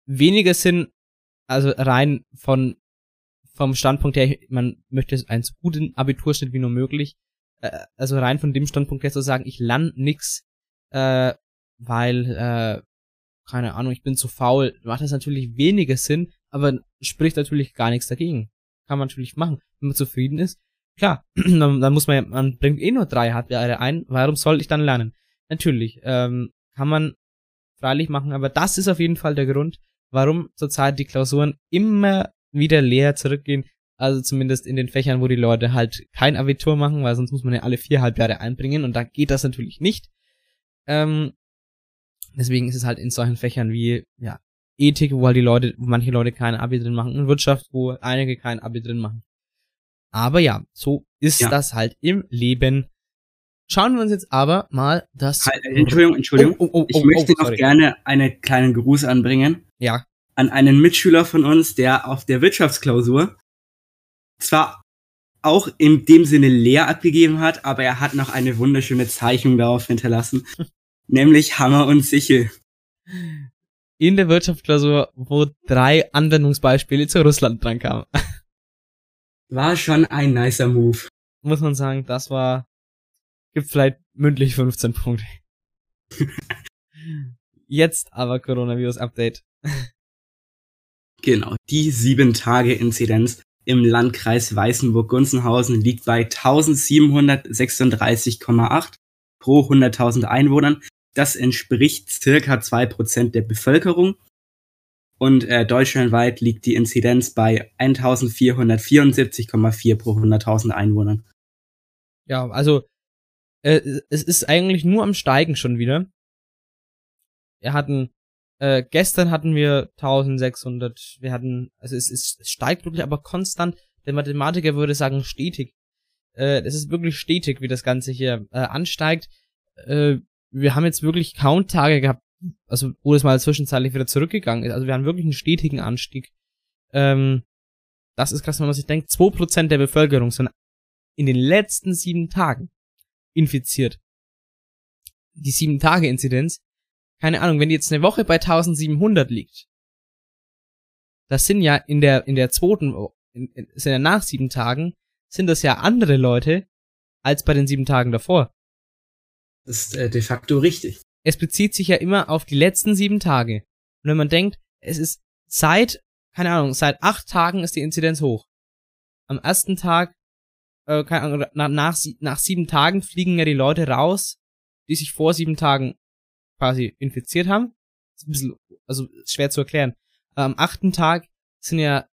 Weniger Sinn, also rein von vom Standpunkt her, man möchte einen so guten Abiturschnitt wie nur möglich. Äh, also rein von dem Standpunkt her zu sagen, ich lerne nix, äh, weil, äh, keine Ahnung, ich bin zu faul, macht das natürlich weniger Sinn, aber spricht natürlich gar nichts dagegen. Kann man natürlich machen. Wenn man zufrieden ist, klar, (clears throat) dann, dann muss man, man bringt eh nur drei Halbjahre ein, warum soll ich dann lernen? Natürlich, ähm, kann man freilich machen, aber das ist auf jeden Fall der Grund, warum zurzeit die Klausuren immer wieder leer zurückgehen. Also zumindest in den Fächern, wo die Leute halt kein Abitur machen, weil sonst muss man ja alle vier Halbjahre einbringen und da geht das natürlich nicht. Ähm, deswegen ist es halt in solchen Fächern wie, ja, Ethik, wo halt die Leute, manche Leute keine Abi drin machen und Wirtschaft, wo einige kein Abi drin machen. Aber ja, so ist ja. das halt im Leben. Schauen wir uns jetzt aber mal das. Halt, Entschuldigung, Entschuldigung. Oh, oh, oh, ich oh, möchte oh, noch gerne einen kleinen Gruß anbringen. Ja an einen Mitschüler von uns, der auf der Wirtschaftsklausur zwar auch in dem Sinne leer abgegeben hat, aber er hat noch eine wunderschöne Zeichnung darauf hinterlassen, (laughs) nämlich Hammer und Sichel. In der Wirtschaftsklausur, wo drei Anwendungsbeispiele zu Russland dran kamen. (laughs) War schon ein nicer Move. Muss man sagen, das war, gibt vielleicht mündlich 15 Punkte. (laughs) Jetzt aber Coronavirus-Update. Genau, die 7-Tage-Inzidenz im Landkreis Weißenburg-Gunzenhausen liegt bei 1736,8 pro 100.000 Einwohnern. Das entspricht circa 2% der Bevölkerung. Und äh, deutschlandweit liegt die Inzidenz bei 1474,4 pro 100.000 Einwohnern. Ja, also äh, es ist eigentlich nur am Steigen schon wieder. Wir hatten äh, gestern hatten wir 1600, wir hatten, also es, es, es steigt wirklich aber konstant. Der Mathematiker würde sagen stetig. Äh, es ist wirklich stetig, wie das Ganze hier äh, ansteigt. Äh, wir haben jetzt wirklich kaum Tage gehabt, also wo es mal zwischenzeitlich wieder zurückgegangen ist. Also wir haben wirklich einen stetigen Anstieg. Ähm, das ist krass, wenn man sich denkt, 2% der Bevölkerung sind in den letzten sieben Tagen infiziert. Die sieben Tage Inzidenz keine Ahnung, wenn die jetzt eine Woche bei 1700 liegt, das sind ja in der, in der zweiten, in, in, sind ja nach sieben Tagen, sind das ja andere Leute als bei den sieben Tagen davor. Ist äh, de facto richtig. Es bezieht sich ja immer auf die letzten sieben Tage. Und wenn man denkt, es ist seit, keine Ahnung, seit acht Tagen ist die Inzidenz hoch. Am ersten Tag, äh, keine Ahnung, nach, nach, nach sieben Tagen fliegen ja die Leute raus, die sich vor sieben Tagen quasi infiziert haben. Ist ein bisschen, also schwer zu erklären. Am achten Tag sind ja,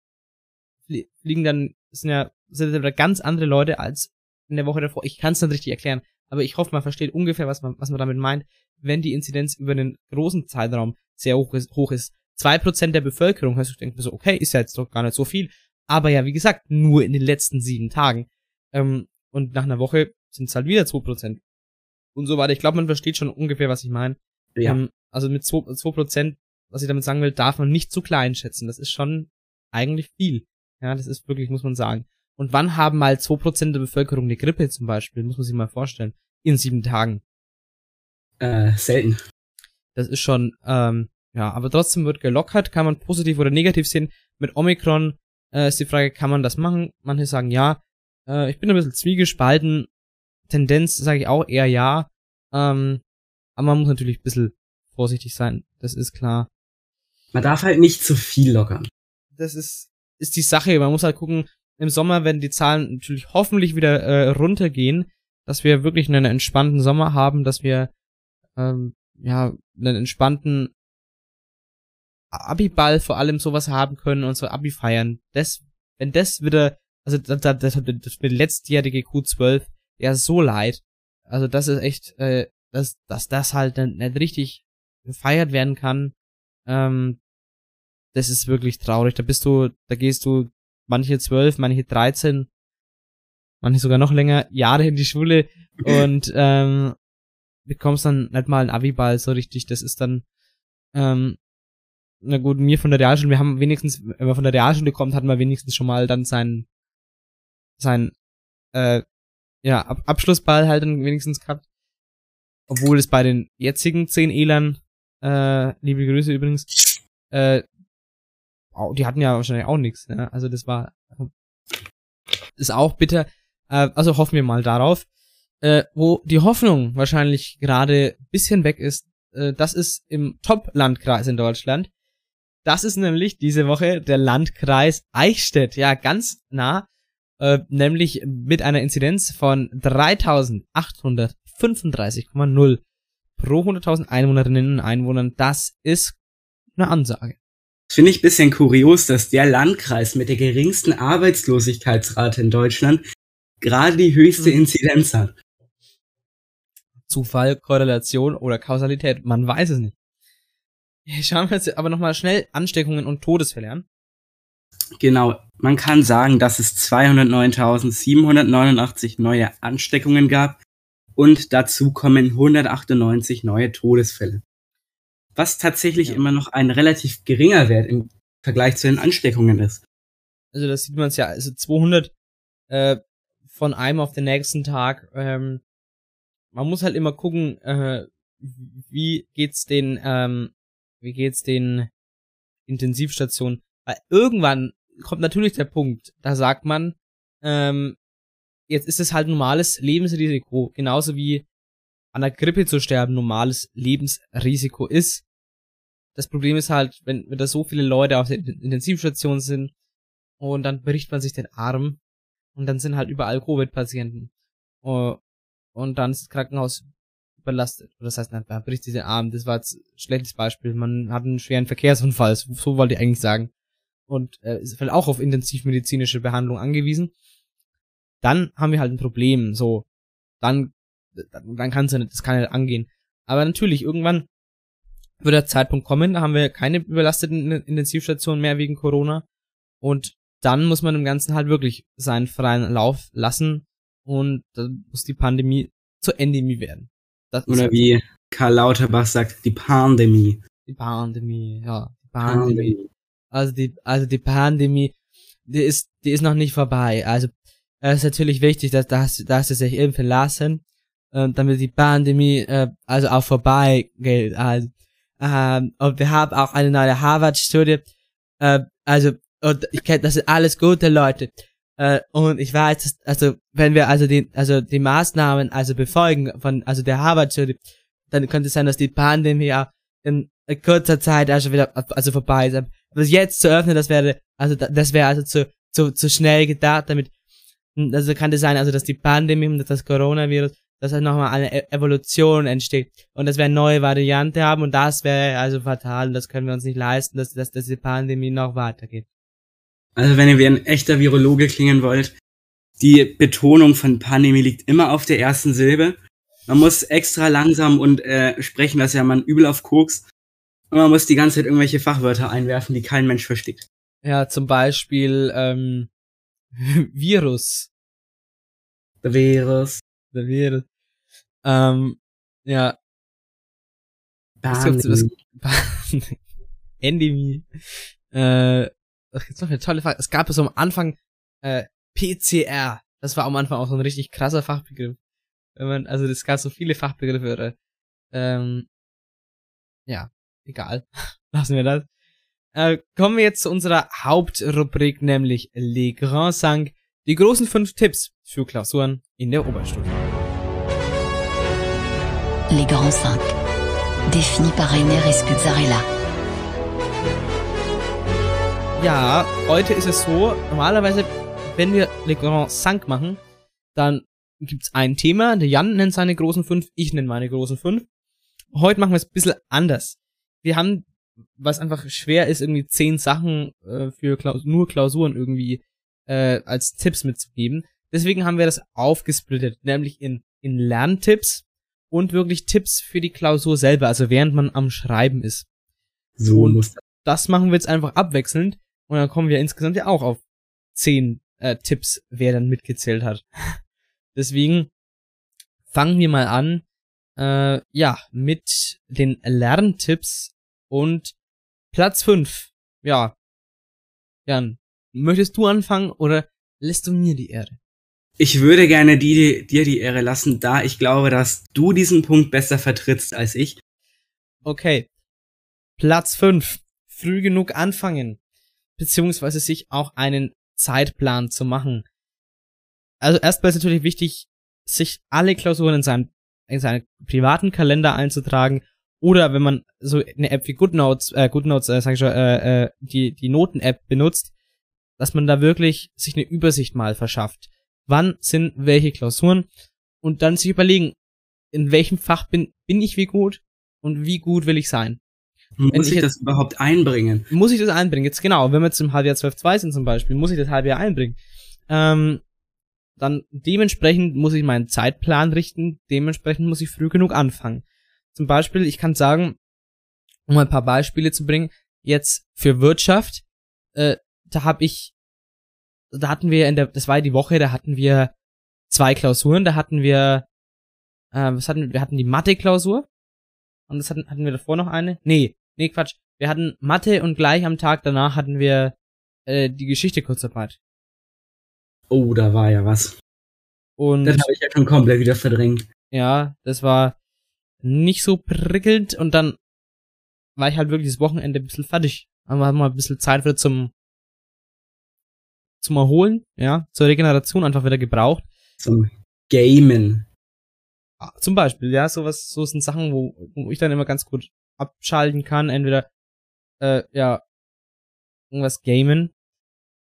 fliegen dann, sind ja, sind ja ganz andere Leute als in der Woche davor. Ich kann es nicht richtig erklären, aber ich hoffe, man versteht ungefähr, was man, was man damit meint, wenn die Inzidenz über einen großen Zeitraum sehr hoch ist. Hoch ist. Zwei Prozent der Bevölkerung, heißt, ich denke mir so, okay, ist ja jetzt doch gar nicht so viel. Aber ja, wie gesagt, nur in den letzten sieben Tagen. Ähm, und nach einer Woche sind es halt wieder zwei Prozent. Und so weiter. Ich glaube, man versteht schon ungefähr, was ich meine. Ja. Ähm, also mit 2%, 2%, was ich damit sagen will, darf man nicht zu klein schätzen. Das ist schon eigentlich viel. Ja, das ist wirklich, muss man sagen. Und wann haben mal 2% der Bevölkerung eine Grippe zum Beispiel? Muss man sich mal vorstellen. In sieben Tagen. Äh, selten. Das ist schon, ähm, ja, aber trotzdem wird gelockert, kann man positiv oder negativ sehen. Mit Omikron äh, ist die Frage, kann man das machen? Manche sagen ja. Äh, ich bin ein bisschen zwiegespalten. Tendenz sage ich auch eher ja. Ähm, aber man muss natürlich ein bisschen vorsichtig sein, das ist klar. Man darf halt nicht zu viel lockern. Das ist, ist die Sache. Man muss halt gucken, im Sommer werden die Zahlen natürlich hoffentlich wieder äh, runtergehen, dass wir wirklich einen entspannten Sommer haben, dass wir ähm, ja einen entspannten Abiball vor allem sowas haben können und so Abi feiern. Das, wenn das wieder, also das, das, das, das letztjährige Q12 ja so leid. Also das ist echt äh, dass, dass das halt nicht richtig gefeiert werden kann, ähm, das ist wirklich traurig. Da bist du, da gehst du manche zwölf, manche dreizehn, manche sogar noch länger Jahre in die Schule und (laughs) ähm, bekommst dann nicht mal einen Abiball so richtig. Das ist dann, ähm, na gut, mir von der Realschule, wir haben wenigstens, wenn man von der Realschule kommt, hatten wir wenigstens schon mal dann sein, sein, äh, ja, Ab Abschlussball halt dann wenigstens gehabt. Obwohl es bei den jetzigen 10 Elern, äh, liebe Grüße übrigens, äh, die hatten ja wahrscheinlich auch nichts. Ja? Also das war ist auch bitter. Äh, also hoffen wir mal darauf. Äh, wo die Hoffnung wahrscheinlich gerade bisschen weg ist, äh, das ist im Top-Landkreis in Deutschland. Das ist nämlich diese Woche der Landkreis Eichstätt. Ja, ganz nah. Äh, nämlich mit einer Inzidenz von 3800 35,0 pro 100.000 Einwohnerinnen und Einwohnern. Das ist eine Ansage. Finde ich ein bisschen kurios, dass der Landkreis mit der geringsten Arbeitslosigkeitsrate in Deutschland gerade die höchste hm. Inzidenz hat. Zufall, Korrelation oder Kausalität, man weiß es nicht. Schauen wir jetzt aber nochmal schnell Ansteckungen und Todesfälle an. Genau, man kann sagen, dass es 209.789 neue Ansteckungen gab und dazu kommen 198 neue Todesfälle. Was tatsächlich ja. immer noch ein relativ geringer Wert im Vergleich zu den Ansteckungen ist. Also das sieht man es ja, also 200 äh, von einem auf den nächsten Tag. Ähm, man muss halt immer gucken, äh, wie geht's den ähm, wie geht's den Intensivstationen? Weil irgendwann kommt natürlich der Punkt, da sagt man, ähm, jetzt ist es halt normales Lebensrisiko, genauso wie an der Grippe zu sterben normales Lebensrisiko ist. Das Problem ist halt, wenn, wenn da so viele Leute auf der Intensivstation sind und dann bricht man sich den Arm und dann sind halt überall Covid-Patienten. Und dann ist das Krankenhaus überlastet. Das heißt, man bricht sich den Arm. Das war jetzt ein schlechtes Beispiel. Man hat einen schweren Verkehrsunfall. So wollte ich eigentlich sagen. Und äh, ist halt auch auf intensivmedizinische Behandlung angewiesen. Dann haben wir halt ein Problem. So, dann, dann kann es ja nicht, das kann ja nicht angehen. Aber natürlich, irgendwann wird der Zeitpunkt kommen, da haben wir keine überlasteten Intensivstationen mehr wegen Corona. Und dann muss man dem Ganzen halt wirklich seinen freien Lauf lassen und dann muss die Pandemie zur Endemie werden. Das Oder halt wie Karl Lauterbach sagt, die Pandemie. Die Pandemie, ja. Die Pandemie. Pandemie. Also die, also die Pandemie, die ist, die ist noch nicht vorbei. Also es ist natürlich wichtig, dass, dass, dass sie sich impfen lassen, äh, damit die Pandemie äh, also auch vorbei geht. Also, ähm, und wir haben auch eine neue Harvard-Studie. Äh, also und ich kenne, das sind alles gute Leute. Äh, und ich weiß, dass, also wenn wir also die, also die Maßnahmen also befolgen von also der Harvard Studie, dann könnte es sein, dass die Pandemie auch in kurzer Zeit also wieder also vorbei ist. Aber jetzt zu öffnen, das wäre also das wäre also zu, zu zu schnell gedacht, damit also kann es sein, also dass die Pandemie und das Coronavirus, dass halt nochmal eine e-, Evolution entsteht und dass wir eine neue Variante haben und das wäre also fatal und das können wir uns nicht leisten, dass, dass, dass die Pandemie noch weitergeht. Also wenn ihr wie ein echter Virologe klingen wollt, die Betonung von Pandemie liegt immer auf der ersten Silbe. Man muss extra langsam und äh, sprechen, das ist ja man übel auf Koks. Und man muss die ganze Zeit irgendwelche Fachwörter einwerfen, die kein Mensch versteht. Ja, zum Beispiel ähm, (laughs) Virus. Der Virus. Der Virus. Ähm, ja. Pandemie. (laughs) Endemie. Äh, das ist noch eine tolle Frage. Es gab so am Anfang äh, PCR. Das war am Anfang auch so ein richtig krasser Fachbegriff. Wenn man, also es gab so viele Fachbegriffe. Ähm, ja, egal. (laughs) Lassen wir das. Äh, kommen wir jetzt zu unserer Hauptrubrik, nämlich Les Grands Cinq, die großen fünf Tipps für Klausuren in der Oberstufe. Les Grands Cinq, définis par Rainer Espuzzarella. Ja, heute ist es so, normalerweise, wenn wir Le Grand Cinq machen, dann gibt's ein Thema, der Jan nennt seine großen fünf, ich nenne meine großen fünf. Heute machen wir es ein bisschen anders. Wir haben, was einfach schwer ist, irgendwie zehn Sachen äh, für Klaus nur Klausuren irgendwie äh, als Tipps mitzugeben. Deswegen haben wir das aufgesplittet, nämlich in, in Lerntipps und wirklich Tipps für die Klausur selber, also während man am Schreiben ist. So und muss das machen wir jetzt einfach abwechselnd. Und dann kommen wir insgesamt ja auch auf zehn äh, Tipps, wer dann mitgezählt hat. (laughs) Deswegen fangen wir mal an, äh, ja, mit den Lerntipps und Platz fünf. Ja. Jan, möchtest du anfangen oder lässt du mir die Ehre? Ich würde gerne die, dir die Ehre lassen, da ich glaube, dass du diesen Punkt besser vertrittst als ich. Okay. Platz fünf. Früh genug anfangen beziehungsweise sich auch einen Zeitplan zu machen. Also erstmal ist natürlich wichtig, sich alle Klausuren in seinen, in seinen privaten Kalender einzutragen oder wenn man so eine App wie GoodNotes, äh, GoodNotes, äh, sag ich schon, äh, äh, die, die Noten-App benutzt, dass man da wirklich sich eine Übersicht mal verschafft. Wann sind welche Klausuren und dann sich überlegen, in welchem Fach bin, bin ich wie gut und wie gut will ich sein. Muss ich, ich das überhaupt einbringen? Muss ich das einbringen? Jetzt genau, wenn wir jetzt im Halbjahr 12.2 sind zum Beispiel, muss ich das Halbjahr einbringen. Ähm, dann dementsprechend muss ich meinen Zeitplan richten, dementsprechend muss ich früh genug anfangen. Zum Beispiel, ich kann sagen, um ein paar Beispiele zu bringen, jetzt für Wirtschaft, äh, da habe ich, da hatten wir in der, das war die Woche, da hatten wir zwei Klausuren, da hatten wir, äh, was hatten wir, wir hatten die Mathe-Klausur und das hatten, hatten wir davor noch eine, nee, Nee, Quatsch. Wir hatten Mathe und gleich am Tag danach hatten wir äh, die Geschichte Kurzarbeit. Oh, da war ja was. Und das habe ich ja schon komplett wieder verdrängt. Ja, das war nicht so prickelnd und dann war ich halt wirklich das Wochenende ein bisschen fertig. Haben wir mal ein bisschen Zeit wieder zum, zum Erholen, ja, zur Regeneration einfach wieder gebraucht. Zum Gamen. Ah, Zum Beispiel, ja, sowas, so sind Sachen, wo, wo ich dann immer ganz gut abschalten kann. Entweder, äh, ja, irgendwas gamen,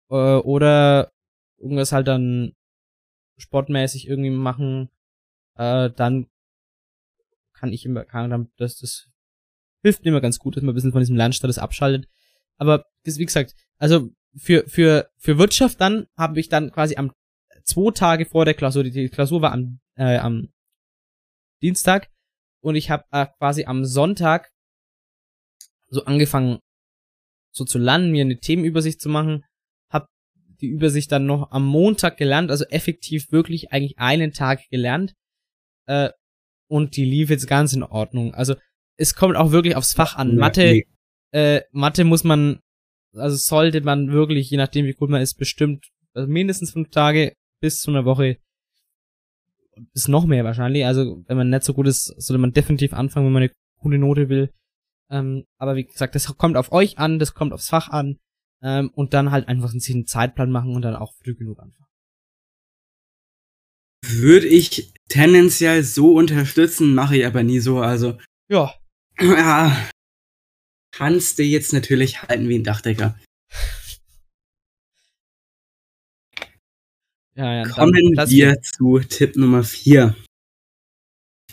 äh, oder irgendwas halt dann sportmäßig irgendwie machen, äh, dann kann ich immer, kann dann, das, das hilft mir immer ganz gut, dass man ein bisschen von diesem Lernstatus abschaltet. Aber, wie gesagt, also, für, für, für Wirtschaft dann habe ich dann quasi am, zwei Tage vor der Klausur, die, Klausur war am, äh, am Dienstag und ich habe äh, quasi am Sonntag so angefangen so zu lernen, mir eine Themenübersicht zu machen, habe die Übersicht dann noch am Montag gelernt, also effektiv wirklich eigentlich einen Tag gelernt äh, und die lief jetzt ganz in Ordnung. Also es kommt auch wirklich aufs Fach an. Mathe, äh, Mathe muss man, also sollte man wirklich, je nachdem wie gut man ist, bestimmt also mindestens fünf Tage bis zu einer Woche ist noch mehr wahrscheinlich. Also wenn man nicht so gut ist, sollte man definitiv anfangen, wenn man eine gute Note will. Ähm, aber wie gesagt, das kommt auf euch an, das kommt aufs Fach an. Ähm, und dann halt einfach sich einen Zeitplan machen und dann auch früh genug anfangen. Würde ich tendenziell so unterstützen, mache ich aber nie so. Also, Ja, (clears throat) ja, kannst du jetzt natürlich halten wie ein Dachdecker. ja, ja. Kommen wir zu Tipp Nummer 4.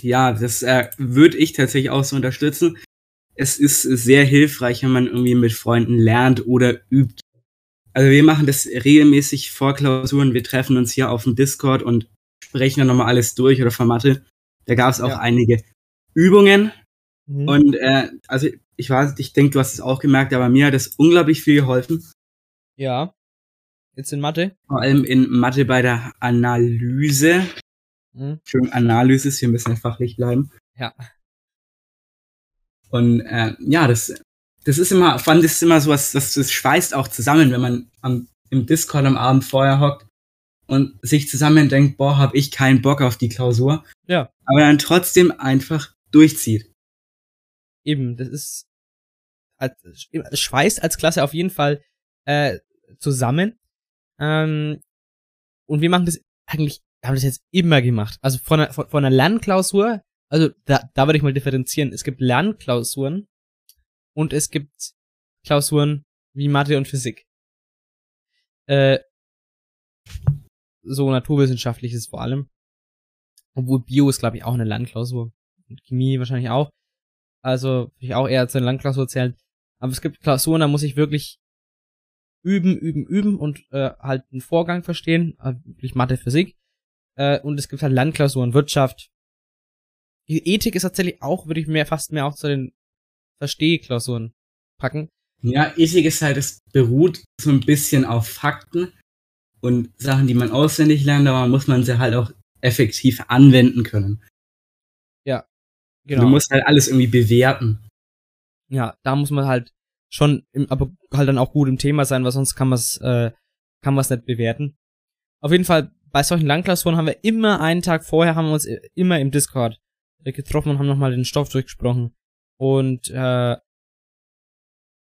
Ja, das äh, würde ich tatsächlich auch so unterstützen. Es ist sehr hilfreich, wenn man irgendwie mit Freunden lernt oder übt. Also wir machen das regelmäßig vor Klausuren. Wir treffen uns hier auf dem Discord und sprechen dann nochmal alles durch oder von Mathe. Da gab es auch Ja. einige Übungen. Mhm. Und äh, also ich weiß, ich denke, du hast es auch gemerkt, aber mir hat es unglaublich viel geholfen. Ja. Jetzt in Mathe. Vor allem in Mathe bei der Analyse. Mhm. Schön Analyse, wir müssen ja fachlich bleiben. Ja. Und äh, ja, das, das ist immer, das ist immer so was, das, das schweißt auch zusammen, wenn man am, im Discord am Abend vorher hockt und sich zusammen denkt, boah, hab ich keinen Bock auf die Klausur. Ja. Aber dann trotzdem einfach durchzieht. Eben, das ist als, schweißt als Klasse auf jeden Fall äh, zusammen. Ähm, und wir machen das eigentlich, haben das jetzt immer gemacht. Also von einer, von, von einer Lernklausur, also da, da würde ich mal differenzieren. Es gibt Lernklausuren und es gibt Klausuren wie Mathe und Physik. Äh, so naturwissenschaftliches vor allem. Obwohl Bio ist, glaube ich, auch eine Lernklausur. Und Chemie wahrscheinlich auch. Also, ich auch eher zu einer Lernklausur zählen. Aber es gibt Klausuren, da muss ich wirklich üben, üben, üben und äh, halt einen Vorgang verstehen. Also wirklich Mathe, Physik. Äh, und es gibt halt Lernklausuren, Wirtschaft. Die Ethik ist tatsächlich auch, würde ich mehr fast mehr auch zu den Verstehklausuren packen. Ja, Ethik ist halt, es beruht so ein bisschen auf Fakten und Sachen, die man auswendig lernt, aber muss man sie halt auch effektiv anwenden können. Genau. Du musst halt alles irgendwie bewerten. ja, da muss man halt schon, im, aber halt dann auch gut im Thema sein, weil sonst kann man es äh, kann man es nicht bewerten. Auf jeden Fall bei solchen Langklausuren haben wir immer einen Tag vorher haben wir uns immer im Discord getroffen und haben nochmal den Stoff durchgesprochen und äh,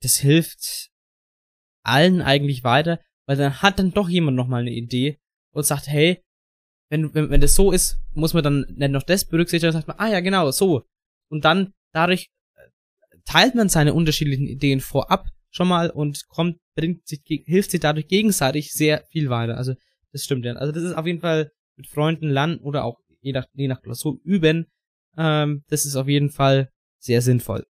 das hilft allen eigentlich weiter, weil dann hat dann doch jemand nochmal eine Idee und sagt, hey, wenn, wenn, wenn das so ist, muss man dann nicht noch das berücksichtigen, dann sagt man, ah ja, genau, so. Und dann dadurch teilt man seine unterschiedlichen Ideen vorab schon mal und kommt, bringt sich, hilft sich dadurch gegenseitig sehr viel weiter. Also, das stimmt ja. Also, das ist auf jeden Fall mit Freunden lernen oder auch je nach, je nach Klausur üben. Ähm, das ist auf jeden Fall sehr sinnvoll.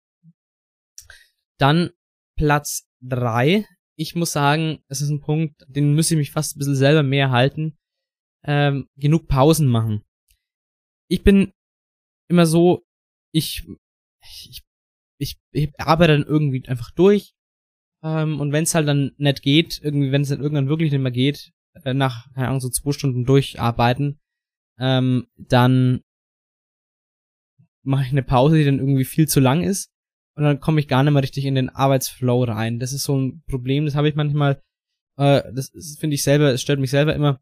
Dann Platz drei. Ich muss sagen, es ist ein Punkt, den müsste ich mich fast ein bisschen selber mehr halten. Ähm, genug Pausen machen. Ich bin immer so, ich, ich ich, ich arbeite dann irgendwie einfach durch. Ähm, und wenn es halt dann nicht geht, irgendwie, wenn es dann irgendwann wirklich nicht mehr geht, äh, nach, keine Ahnung, so zwei Stunden durcharbeiten, ähm, dann mache ich eine Pause, die dann irgendwie viel zu lang ist. Und dann komme ich gar nicht mehr richtig in den Arbeitsflow rein. Das ist so ein Problem, das habe ich manchmal, äh, das finde ich selber, es stört mich selber immer.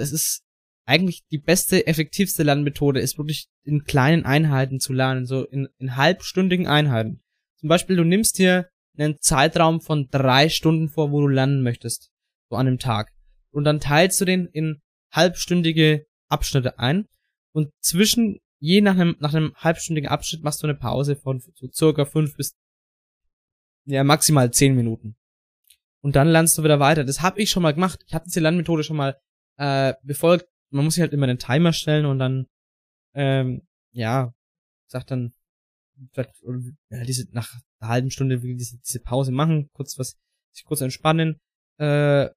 Das ist eigentlich die beste, effektivste Lernmethode ist wirklich in kleinen Einheiten zu lernen, so in, in halbstündigen Einheiten. Zum Beispiel, du nimmst dir einen Zeitraum von drei Stunden vor, wo du lernen möchtest. So an einem Tag. Und dann teilst du den in halbstündige Abschnitte ein. Und zwischen, je nach einem, nach einem halbstündigen Abschnitt machst du eine Pause von so circa fünf bis, ja, maximal zehn Minuten. Und dann lernst du wieder weiter. Das habe ich schon mal gemacht. Ich habe diese Lernmethode schon mal äh, befolgt. Man muss sich halt immer einen Timer stellen und dann, ähm, ja, sagt dann, vielleicht, ja, diese, nach einer halben Stunde will diese, diese Pause machen, kurz was, sich kurz entspannen, äh,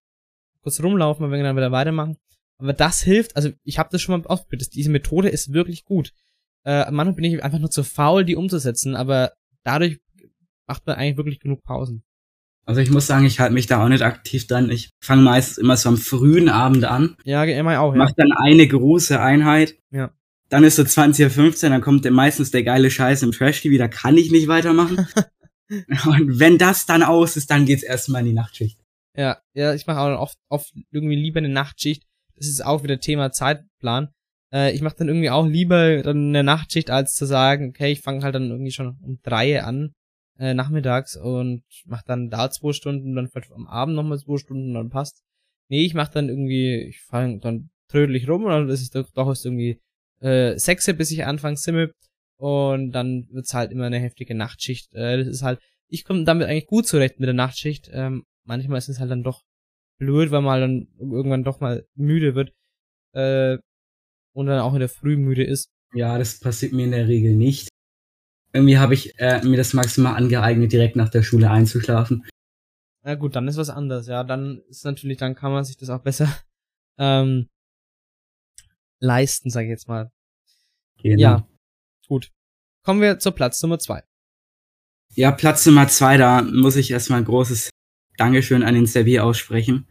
kurz rumlaufen wenn wir dann wieder weitermachen. Aber das hilft, also ich habe das schon mal ausprobiert, diese Methode ist wirklich gut. Äh, manchmal bin ich einfach nur zu faul, die umzusetzen, aber dadurch macht man eigentlich wirklich genug Pausen. Also ich muss sagen, ich halte mich da auch nicht aktiv dran. Ich fange meistens immer so am frühen Abend an. Ja, immer auch, ja. Mach dann eine große Einheit. Ja. Dann ist so 20.15 Uhr, dann kommt meistens der geile Scheiß im Trash-TV, da kann ich nicht weitermachen. (laughs) Und wenn das dann aus ist, dann geht's erstmal in die Nachtschicht. Ja, ja, ich mache auch oft, oft irgendwie lieber eine Nachtschicht. Das ist auch wieder Thema Zeitplan. Äh, ich mache dann irgendwie auch lieber dann eine Nachtschicht, als zu sagen, okay, ich fange halt dann irgendwie schon um drei an äh, nachmittags und mach dann da zwei Stunden, dann vielleicht am Abend nochmal zwei Stunden, dann passt. Nee, ich mach dann irgendwie, ich fange dann trödelig rum und dann ist es doch, doch ist irgendwie äh, sechse, bis ich anfange simmel und dann wird's halt immer eine heftige Nachtschicht. Äh, das ist halt, ich komme damit eigentlich gut zurecht mit der Nachtschicht. Ähm, manchmal ist es halt dann doch blöd, weil man dann irgendwann doch mal müde wird äh, und dann auch in der Früh müde ist. Ja, das passiert mir in der Regel nicht irgendwie habe ich äh, mir das maximal angeeignet, direkt nach der Schule einzuschlafen. Na gut, dann ist was anderes, ja. Dann ist natürlich, dann kann man sich das auch besser (laughs) ähm, leisten, sage ich jetzt mal. Genau. Ja, gut. Kommen wir zur Platz Nummer zwei. Ja, Platz Nummer zwei, da muss ich erstmal ein großes Dankeschön an den Sebi aussprechen.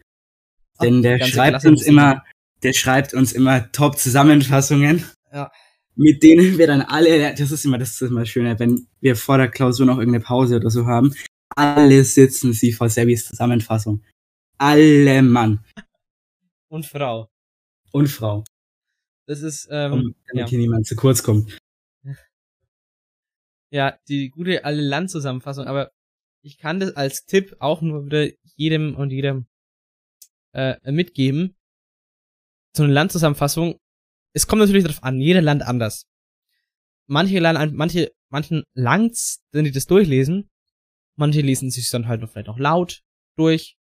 Ach, Denn der schreibt uns immer, der schreibt uns immer Top-Zusammenfassungen. Ja mit denen wir dann alle, das ist immer, das ist immer schöner, wenn wir vor der Klausur noch irgendeine Pause oder so haben, alle sitzen sie vor Sebis Zusammenfassung. Alle Mann. Und Frau. Und Frau. Das ist, ähm, Und damit ja. hier niemand zu kurz kommt. (laughs) Ja, die gute alle Landzusammenfassung, aber ich kann das als Tipp auch nur wieder jedem und jedem äh, mitgeben. So eine Landzusammenfassung es kommt natürlich darauf an, jeder Land anders. Manche lernen, manche, manchen langt's, wenn die das durchlesen. Manche lesen sich dann halt noch vielleicht auch laut durch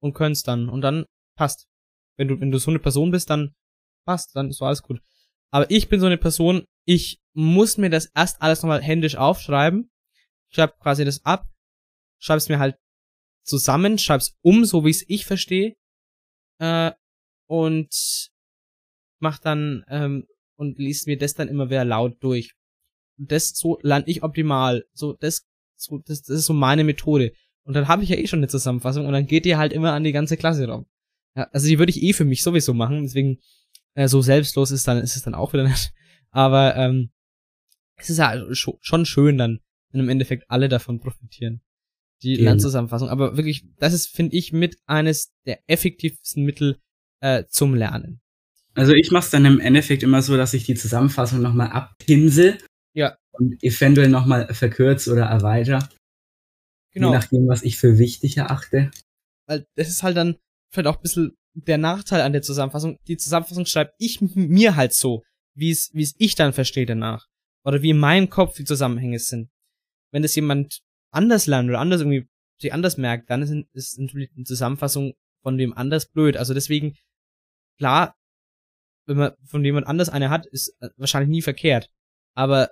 und können's dann und dann passt. Wenn du, wenn du so eine Person bist, dann passt, dann ist so alles gut. Aber ich bin so eine Person, ich muss mir das erst alles nochmal händisch aufschreiben. Schreib quasi das ab, schreib's mir halt zusammen, schreib's um, so wie es ich verstehe. Äh, und mach dann ähm, und liest mir das dann immer wieder laut durch. Und das so lande ich optimal. So das so das, das ist so meine Methode. Und dann habe ich ja eh schon eine Zusammenfassung und dann geht die halt immer an die ganze Klasse rum. Ja, also die würde ich eh für mich sowieso machen, deswegen äh, so selbstlos ist dann ist es dann auch wieder nicht. (laughs) Aber ähm, es ist ja schon schön dann, wenn im Endeffekt alle davon profitieren. Die ja. Lernzusammenfassung. Aber wirklich, das ist, finde ich, mit eines der effektivsten Mittel äh, zum Lernen. Also ich mache es dann im Endeffekt immer so, dass ich die Zusammenfassung nochmal abpinsel. Ja. Und eventuell nochmal verkürze oder erweitere. Genau. Je nachdem, was ich für wichtig erachte. Weil das ist halt dann vielleicht auch ein bisschen der Nachteil an der Zusammenfassung. Die Zusammenfassung schreibe ich mir halt so, wie es wie es ich dann verstehe danach. Oder wie in meinem Kopf die Zusammenhänge sind. Wenn das jemand anders lernt oder anders irgendwie sich anders merkt, dann ist, ist natürlich eine Zusammenfassung von dem anders blöd. Also deswegen, klar, wenn man von jemand anders eine hat, ist äh, wahrscheinlich nie verkehrt. Aber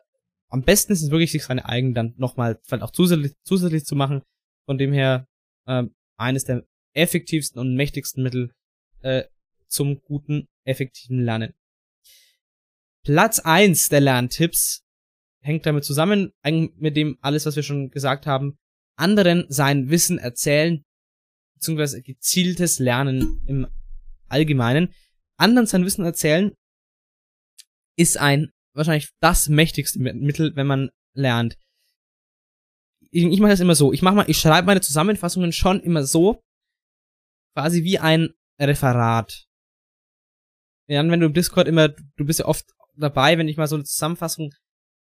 am besten ist es wirklich, sich seine eigenen dann nochmal vielleicht auch zusätzlich, zusätzlich zu machen. Von dem her äh, eines der effektivsten und mächtigsten Mittel äh, zum guten, effektiven Lernen. Platz eins der Lerntipps hängt damit zusammen, mit dem alles, was wir schon gesagt haben, anderen sein Wissen erzählen, beziehungsweise gezieltes Lernen im Allgemeinen anderen sein Wissen erzählen, ist ein wahrscheinlich das mächtigste Mittel, wenn man lernt. Ich, ich mache das immer so. Ich mach mal, ich schreibe meine Zusammenfassungen schon immer so, quasi wie ein Referat. Ja, wenn du im Discord immer, du bist ja oft dabei, wenn ich mal so eine Zusammenfassung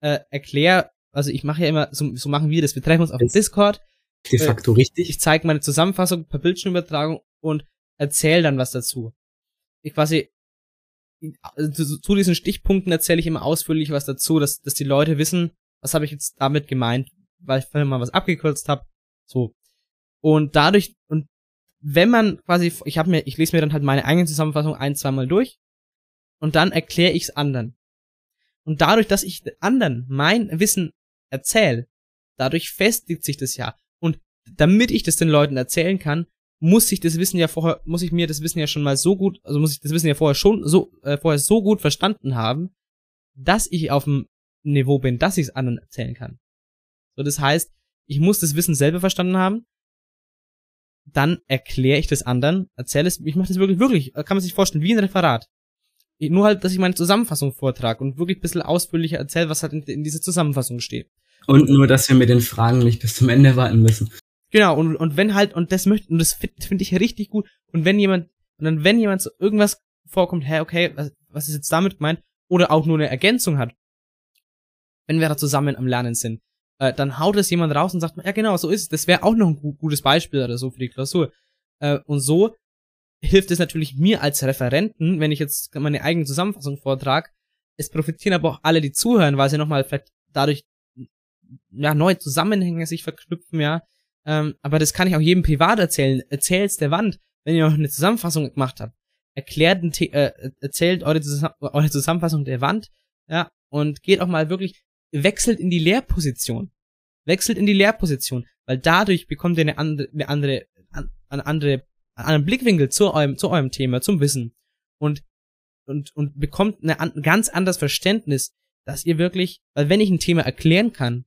äh, erkläre, also ich mache ja immer, so, so machen wir das. Wir treffen uns auf dem Discord. De facto äh, richtig. Ich zeige meine Zusammenfassung per Bildschirmübertragung und erzähle dann was dazu. Quasi also zu diesen Stichpunkten erzähle ich immer ausführlich was dazu, dass, dass die Leute wissen, was habe ich jetzt damit gemeint, weil ich vorhin mal was abgekürzt habe. So. Und dadurch, und wenn man quasi, ich habe mir, ich lese mir dann halt meine eigene Zusammenfassung ein, zweimal durch und dann erkläre ich es anderen. Und dadurch, dass ich anderen mein Wissen erzähle, dadurch festigt sich das ja. Und damit ich das den Leuten erzählen kann, muss ich das Wissen ja vorher, muss ich mir das Wissen ja schon mal so gut, also muss ich das Wissen ja vorher schon so, äh, vorher so gut verstanden haben, dass ich auf dem Niveau bin, dass ich es anderen erzählen kann. So, das heißt, ich muss das Wissen selber verstanden haben, dann erkläre ich das anderen, erzähle es, ich mache das wirklich, wirklich, kann man sich vorstellen, wie ein Referat. Nur halt, dass ich meine Zusammenfassung vortrage und wirklich ein bisschen ausführlicher erzähle, was halt in, in dieser Zusammenfassung steht. Und nur, dass wir mit den Fragen nicht bis zum Ende warten müssen. Genau, und, und wenn halt, und das möchte, und das finde find ich richtig gut, und wenn jemand, und dann wenn jemand so irgendwas vorkommt, hä, okay, was, was ist jetzt damit gemeint, oder auch nur eine Ergänzung hat, wenn wir da zusammen am Lernen sind, äh, dann haut es jemand raus und sagt, ja genau, so ist es, das wäre auch noch ein gutes Beispiel oder so für die Klausur. Äh, und so hilft es natürlich mir als Referenten, wenn ich jetzt meine eigene Zusammenfassung vortrage, es profitieren aber auch alle, die zuhören, weil sie nochmal vielleicht dadurch ja, neue Zusammenhänge sich verknüpfen, ja, ähm, aber das kann ich auch jedem privat erzählen. Erzählt's der Wand, wenn ihr noch eine Zusammenfassung gemacht habt. Erklärt, äh, erzählt eure, eure Zusammenfassung der Wand, ja, und geht auch mal wirklich, wechselt in die Lehrposition. Wechselt in die Lehrposition, weil dadurch bekommt ihr eine andere, eine andere, eine andere, einen anderen Blickwinkel zu eurem, zu eurem Thema, zum Wissen. Und, und, und bekommt eine, ein ganz anderes Verständnis, dass ihr wirklich, weil wenn ich ein Thema erklären kann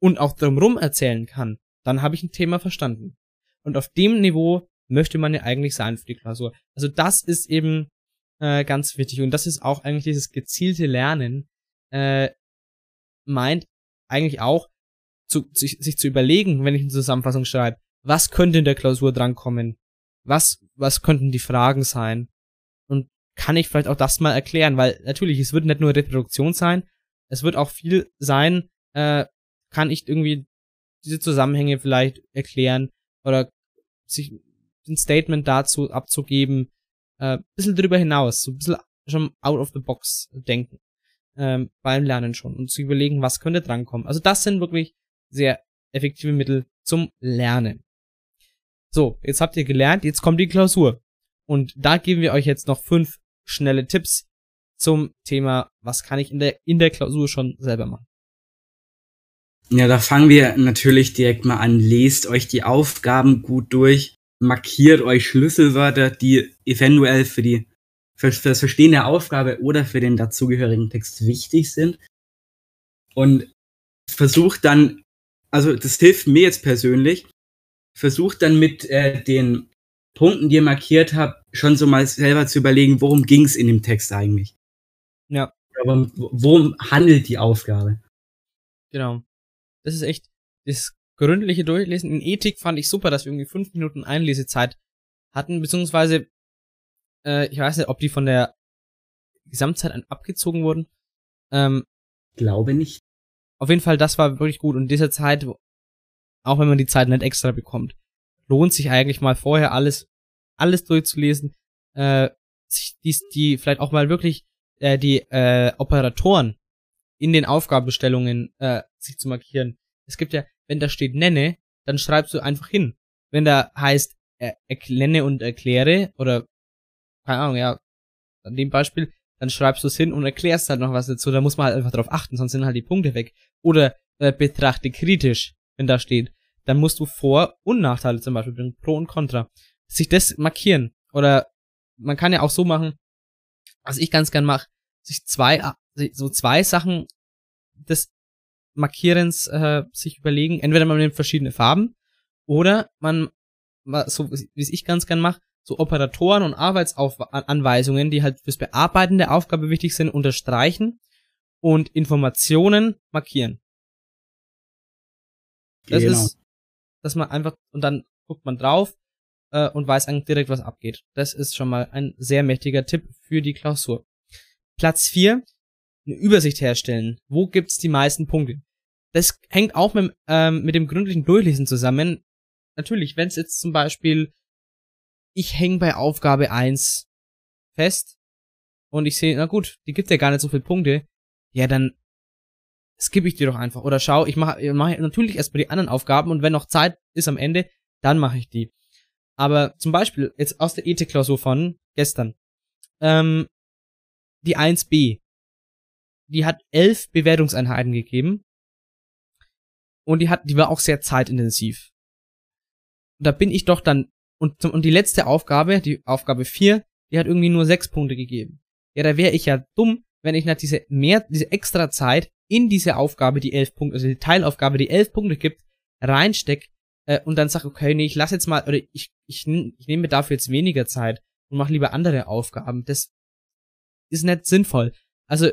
und auch drumrum erzählen kann, dann habe ich ein Thema verstanden. Und auf dem Niveau möchte man ja eigentlich sein für die Klausur. Also das ist eben äh, ganz wichtig und das ist auch eigentlich dieses gezielte Lernen äh, meint eigentlich auch zu, sich, sich zu überlegen, wenn ich eine Zusammenfassung schreibe, was könnte in der Klausur drankommen? Was was könnten die Fragen sein? Und kann ich vielleicht auch das mal erklären, weil natürlich es wird nicht nur Reproduktion sein, es wird auch viel sein, äh, kann ich irgendwie diese Zusammenhänge vielleicht erklären oder sich ein Statement dazu abzugeben, äh, bisschen drüber hinaus, so ein bisschen schon out of the box denken ähm, beim Lernen schon und zu überlegen, was könnte drankommen. Also das sind wirklich sehr effektive Mittel zum Lernen. So, jetzt habt ihr gelernt, jetzt kommt die Klausur. Und da geben wir euch jetzt noch fünf schnelle Tipps zum Thema, was kann ich in der, in der Klausur schon selber machen. Ja, da fangen wir natürlich direkt mal an. Lest euch die Aufgaben gut durch, markiert euch Schlüsselwörter, die eventuell für die für, für das Verstehen der Aufgabe oder für den dazugehörigen Text wichtig sind. Und versucht dann, also das hilft mir jetzt persönlich, versucht dann mit äh, den Punkten, die ihr markiert habt, schon so mal selber zu überlegen, worum ging es in dem Text eigentlich. Ja. Aber worum handelt die Aufgabe? Genau das ist echt das gründliche Durchlesen. In Ethik fand ich super, dass wir irgendwie fünf Minuten Einlesezeit hatten, beziehungsweise äh, ich weiß nicht, ob die von der Gesamtzeit abgezogen wurden. Ähm, Glaube nicht. Auf jeden Fall, das war wirklich gut. Und dieser Zeit, auch wenn man die Zeit nicht extra bekommt, lohnt sich eigentlich mal vorher alles, alles durchzulesen, äh, sich die, die vielleicht auch mal wirklich äh, die äh, Operatoren in den Aufgabenstellungen äh, sich zu markieren. Es gibt ja, wenn da steht nenne, dann schreibst du einfach hin. Wenn da heißt äh, nenne und erkläre oder keine Ahnung, ja, an dem Beispiel, dann schreibst du es hin und erklärst halt noch was dazu. Da muss man halt einfach drauf achten, sonst sind halt die Punkte weg. Oder äh, betrachte kritisch, wenn da steht. Dann musst du Vor- und Nachteile zum Beispiel bringen, Pro und Contra. Sich das markieren. Oder man kann ja auch so machen, was ich ganz gern mache, sich zwei so zwei Sachen des Markierens äh, sich überlegen. Entweder man nimmt verschiedene Farben oder man, so wie ich ganz gern mache, so Operatoren und Arbeitsanweisungen, die halt fürs Bearbeiten der Aufgabe wichtig sind, unterstreichen und Informationen markieren. Das genau. ist, dass man einfach, und dann guckt man drauf äh, und weiß eigentlich direkt, was abgeht. Das ist schon mal ein sehr mächtiger Tipp für die Klausur. Platz vier eine Übersicht herstellen. Wo gibt's die meisten Punkte? Das hängt auch mit, ähm, mit dem gründlichen Durchlesen zusammen. Natürlich, wenn es jetzt zum Beispiel, ich hänge bei Aufgabe 1 fest und ich sehe, na gut, die gibt ja gar nicht so viele Punkte, ja, dann skippe ich die doch einfach. Oder schau, ich mache mach natürlich erstmal die anderen Aufgaben und wenn noch Zeit ist am Ende, dann mache ich die. Aber zum Beispiel, jetzt aus der Ethik-Klausur von gestern, ähm, die 1b, die hat elf Bewertungseinheiten gegeben und die hat, die war auch sehr zeitintensiv. Und da bin ich doch dann, und, und die letzte Aufgabe, die Aufgabe 4, die hat irgendwie nur sechs Punkte gegeben. Ja, da wäre ich ja dumm, wenn ich nach diese mehr, diese extra Zeit in diese Aufgabe, die elf Punkte, also die Teilaufgabe, die elf Punkte gibt, reinsteck äh, und dann sag, okay, nee, ich lass jetzt mal, oder ich, ich, ich nehme mir dafür jetzt weniger Zeit und mache lieber andere Aufgaben. Das ist nicht sinnvoll. Also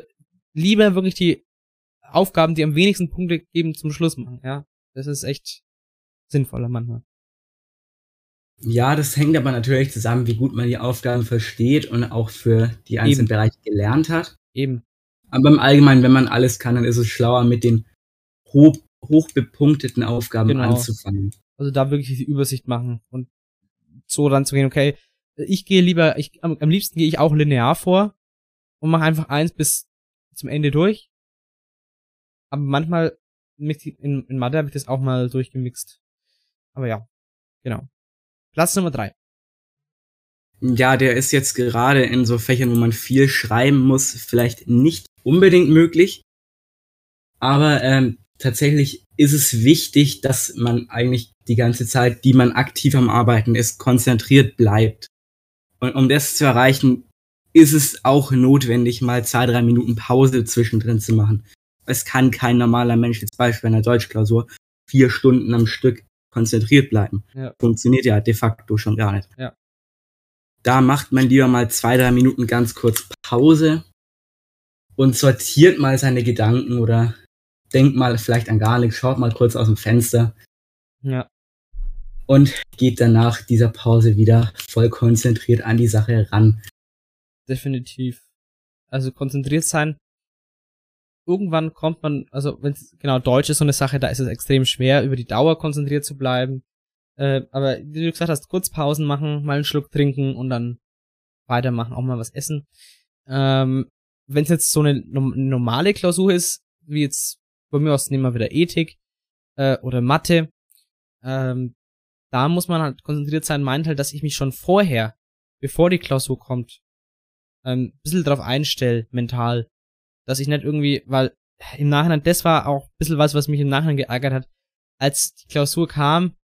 lieber wirklich die Aufgaben, die am wenigsten Punkte geben, zum Schluss machen, ja. Das ist echt sinnvoller manchmal. Ja, das hängt aber natürlich zusammen, wie gut man die Aufgaben versteht und auch für die einzelnen Eben. Bereiche gelernt hat. Eben. Aber im Allgemeinen, wenn man alles kann, dann ist es schlauer, mit den hoch, hochbepunkteten Aufgaben genau. anzufangen. Also da wirklich die Übersicht machen und so dann zu gehen, okay, ich gehe lieber, ich, am, am liebsten gehe ich auch linear vor und mache einfach eins bis zum Ende durch. Aber manchmal in, in Mathe habe ich das auch mal durchgemixt. Aber ja, genau. Platz Nummer drei. Ja, der ist jetzt gerade in so Fächern, wo man viel schreiben muss, vielleicht nicht unbedingt möglich. Aber ähm, tatsächlich ist es wichtig, dass man eigentlich die ganze Zeit, die man aktiv am Arbeiten ist, konzentriert bleibt. Und um das zu erreichen, ist es auch notwendig, mal zwei, drei Minuten Pause zwischendrin zu machen. Es kann kein normaler Mensch, jetzt Beispiel in der Deutschklausur, vier Stunden am Stück konzentriert bleiben. Ja. Funktioniert ja de facto schon gar nicht. Ja. Da macht man lieber mal zwei, drei Minuten ganz kurz Pause und sortiert mal seine Gedanken oder denkt mal vielleicht an gar nichts, schaut mal kurz aus dem Fenster. Ja. Und geht danach dieser Pause wieder voll konzentriert an die Sache ran. Definitiv. Also konzentriert sein. Irgendwann kommt man, also wenn genau Deutsch ist so eine Sache, da ist es extrem schwer, über die Dauer konzentriert zu bleiben. Äh, aber wie du gesagt hast, kurz Pausen machen, mal einen Schluck trinken und dann weitermachen, auch mal was essen. Ähm, wenn es jetzt so eine normale Klausur ist, wie jetzt bei mir aus nehmen wir wieder Ethik äh, oder Mathe, ähm, da muss man halt konzentriert sein, meint halt, dass ich mich schon vorher, bevor die Klausur kommt, ähm, ein bisschen drauf einstelle, mental. Dass ich nicht irgendwie, weil im Nachhinein, das war auch ein bisschen was, was mich im Nachhinein geärgert hat. Als die Klausur kam,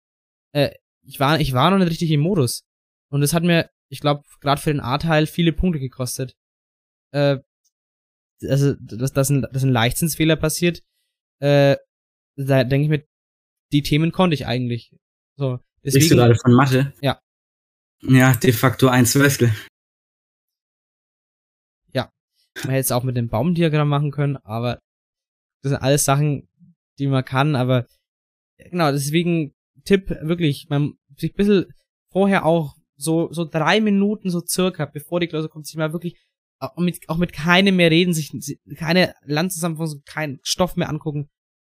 äh, ich war, ich war noch nicht richtig im Modus. Und das hat mir, ich glaube, gerade für den A-Teil viele Punkte gekostet. Äh, also, dass, dass, ein, dass ein Leichtsinnsfehler passiert, äh, da denke ich mir, die Themen konnte ich eigentlich. So, deswegen, Bist du gerade von Mathe? Ja. Ja, de facto ein Zwölftel. Man hätte es auch mit dem Baumdiagramm machen können, aber das sind alles Sachen, die man kann, aber genau, deswegen Tipp, wirklich, man sich ein bisschen vorher auch so, so drei Minuten so circa, bevor die Klausur kommt, sich mal wirklich auch mit, auch mit keinem mehr reden, sich keine Landzusammenfassung, keinen Stoff mehr angucken,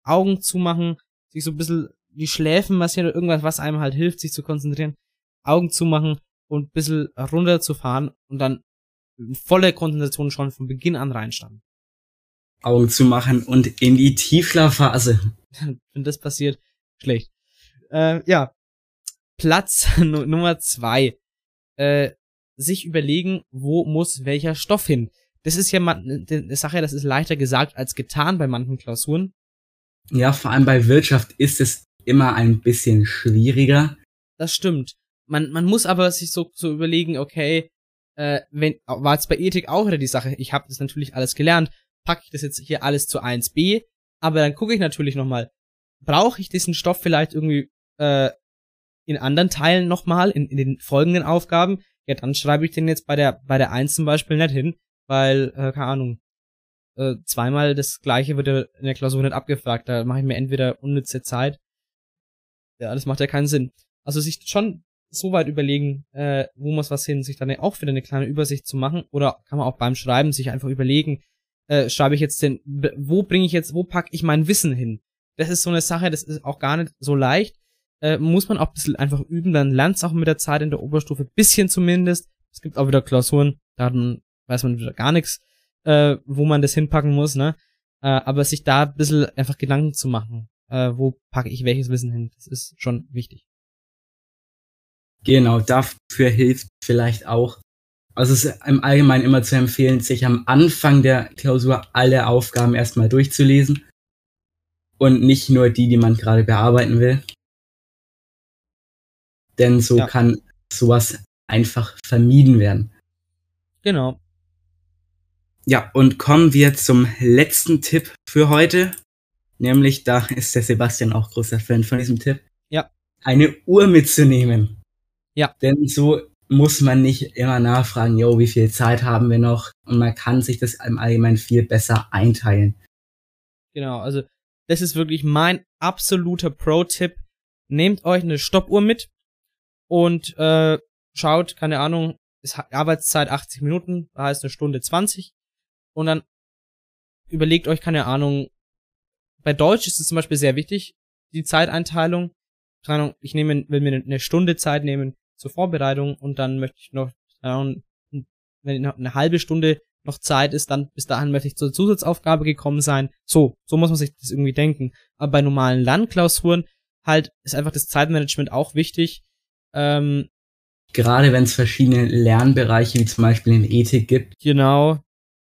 Augen zumachen, sich so ein bisschen die Schläfen massieren oder irgendwas, was einem halt hilft, sich zu konzentrieren, Augen zumachen und ein bisschen runterzufahren und dann volle Konzentration schon von Beginn an reinstarten. Augen zu machen und in die Tiefschlafphase. (laughs) Wenn das passiert, schlecht. Äh, ja. Platz (laughs) Nummer zwei. Äh, sich überlegen, wo muss welcher Stoff hin. Das ist ja eine Sache, das ist leichter gesagt als getan bei manchen Klausuren. Ja, vor allem bei Wirtschaft ist es immer ein bisschen schwieriger. Das stimmt. Man, man muss aber sich so, so überlegen, okay, äh, wenn, war jetzt bei Ethik auch wieder die Sache, ich habe das natürlich alles gelernt, packe ich das jetzt hier alles zu 1b, aber dann gucke ich natürlich nochmal, brauche ich diesen Stoff vielleicht irgendwie äh, in anderen Teilen nochmal, in, in den folgenden Aufgaben? ja, dann schreibe ich den jetzt bei der, bei der 1 zum Beispiel nicht hin, weil, äh, keine Ahnung, äh, zweimal das gleiche wird in der Klausur nicht abgefragt. Da mache ich mir entweder unnütze Zeit. Ja, das macht ja keinen Sinn. Also sich schon so weit überlegen, äh, wo muss was hin, sich dann auch wieder eine kleine Übersicht zu machen. Oder kann man auch beim Schreiben sich einfach überlegen, äh, schreibe ich jetzt den, wo bringe ich jetzt, wo packe ich mein Wissen hin? das ist so eine Sache, das ist auch gar nicht so leicht. Äh, muss man auch ein bisschen einfach üben, dann lernt es auch mit der Zeit in der Oberstufe, bisschen zumindest. Es gibt auch wieder Klausuren, da weiß man wieder gar nichts, äh, wo man das hinpacken muss, ne? Äh, aber sich da ein bisschen einfach Gedanken zu machen, äh, wo packe ich welches Wissen hin, das ist schon wichtig. Genau, dafür hilft vielleicht auch, also es ist im Allgemeinen immer zu empfehlen, sich am Anfang der Klausur alle Aufgaben erstmal durchzulesen und nicht nur die, die man gerade bearbeiten will. Denn so ja. kann sowas einfach vermieden werden. Genau. Ja, und kommen wir zum letzten Tipp für heute. Nämlich, da ist der Sebastian auch großer Fan von diesem Tipp. Ja. Eine Uhr mitzunehmen. Ja. Denn so muss man nicht immer nachfragen, yo, wie viel Zeit haben wir noch? Und man kann sich das im Allgemeinen viel besser einteilen. Genau, also das ist wirklich mein absoluter Pro-Tipp. Nehmt euch eine Stoppuhr mit und äh, schaut, keine Ahnung, ist Arbeitszeit 80 Minuten, da heißt eine Stunde 20. Und dann überlegt euch, keine Ahnung, bei Deutsch ist es zum Beispiel sehr wichtig, die Zeiteinteilung. Keine Ahnung, ich nehme, will mir eine Stunde Zeit nehmen zur Vorbereitung und dann möchte ich noch, wenn noch eine halbe Stunde noch Zeit ist, dann bis dahin möchte ich zur Zusatzaufgabe gekommen sein. So, so muss man sich das irgendwie denken. Aber bei normalen Lernklausuren halt ist einfach das Zeitmanagement auch wichtig. Ähm, Gerade wenn es verschiedene Lernbereiche wie zum Beispiel in Ethik gibt. Genau,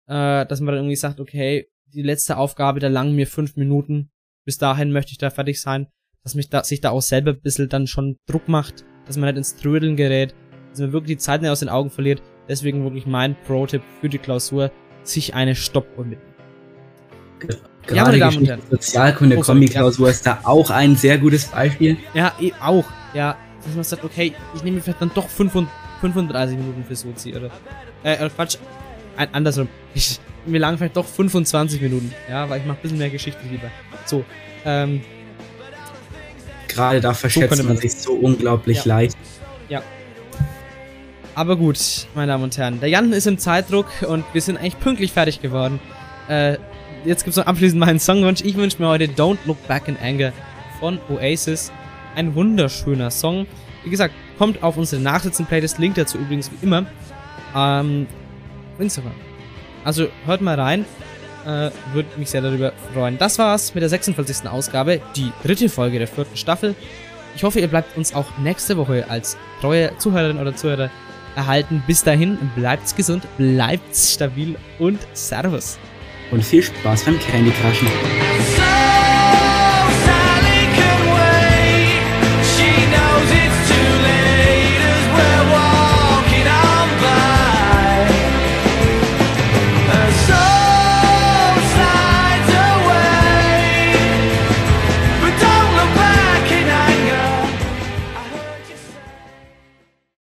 äh, dass man dann irgendwie sagt, okay, die letzte Aufgabe, da langen mir fünf Minuten. Bis dahin möchte ich da fertig sein. Dass mich da, sich da auch selber ein bisschen dann schon Druck macht, dass man nicht ins Trödeln gerät, dass man wirklich die Zeit nicht aus den Augen verliert. Deswegen wirklich mein Pro-Tipp für die Klausur, sich eine Stoppuhr mitnehmen. Gerade ja, die Sozialkunde Kombi-Klausur ist da auch ein sehr gutes Beispiel. Ja, auch. Ja, dass man sagt, okay, ich nehme vielleicht dann doch 35 Minuten für Sozi oder. Äh, Quatsch. Ein, andersrum. Ich, mir lang vielleicht doch 25 Minuten. Ja, weil ich mache ein bisschen mehr Geschichte lieber. So. Ähm. Gerade da verschätzt man sich so unglaublich ja. leicht. Ja. Aber gut, meine Damen und Herren. Der Jan ist im Zeitdruck und wir sind eigentlich pünktlich fertig geworden. Äh, jetzt gibt's noch abschließend meinen Songwunsch. Ich wünsche mir heute Don't Look Back in Anger von Oasis. Ein wunderschöner Song. Wie gesagt, kommt auf unsere Nachsitzen-Playlist. Link dazu übrigens wie immer. Ähm, Instagram. Also hört mal rein. Äh, Würde mich sehr darüber freuen. Das war's mit der 46. Ausgabe. Die dritte Folge der vierten Staffel. Ich hoffe, ihr bleibt uns auch nächste Woche als treue Zuhörerin oder Zuhörer erhalten. Bis dahin, bleibt's gesund, bleibt's stabil und Servus. Und viel Spaß beim Candy Crushen.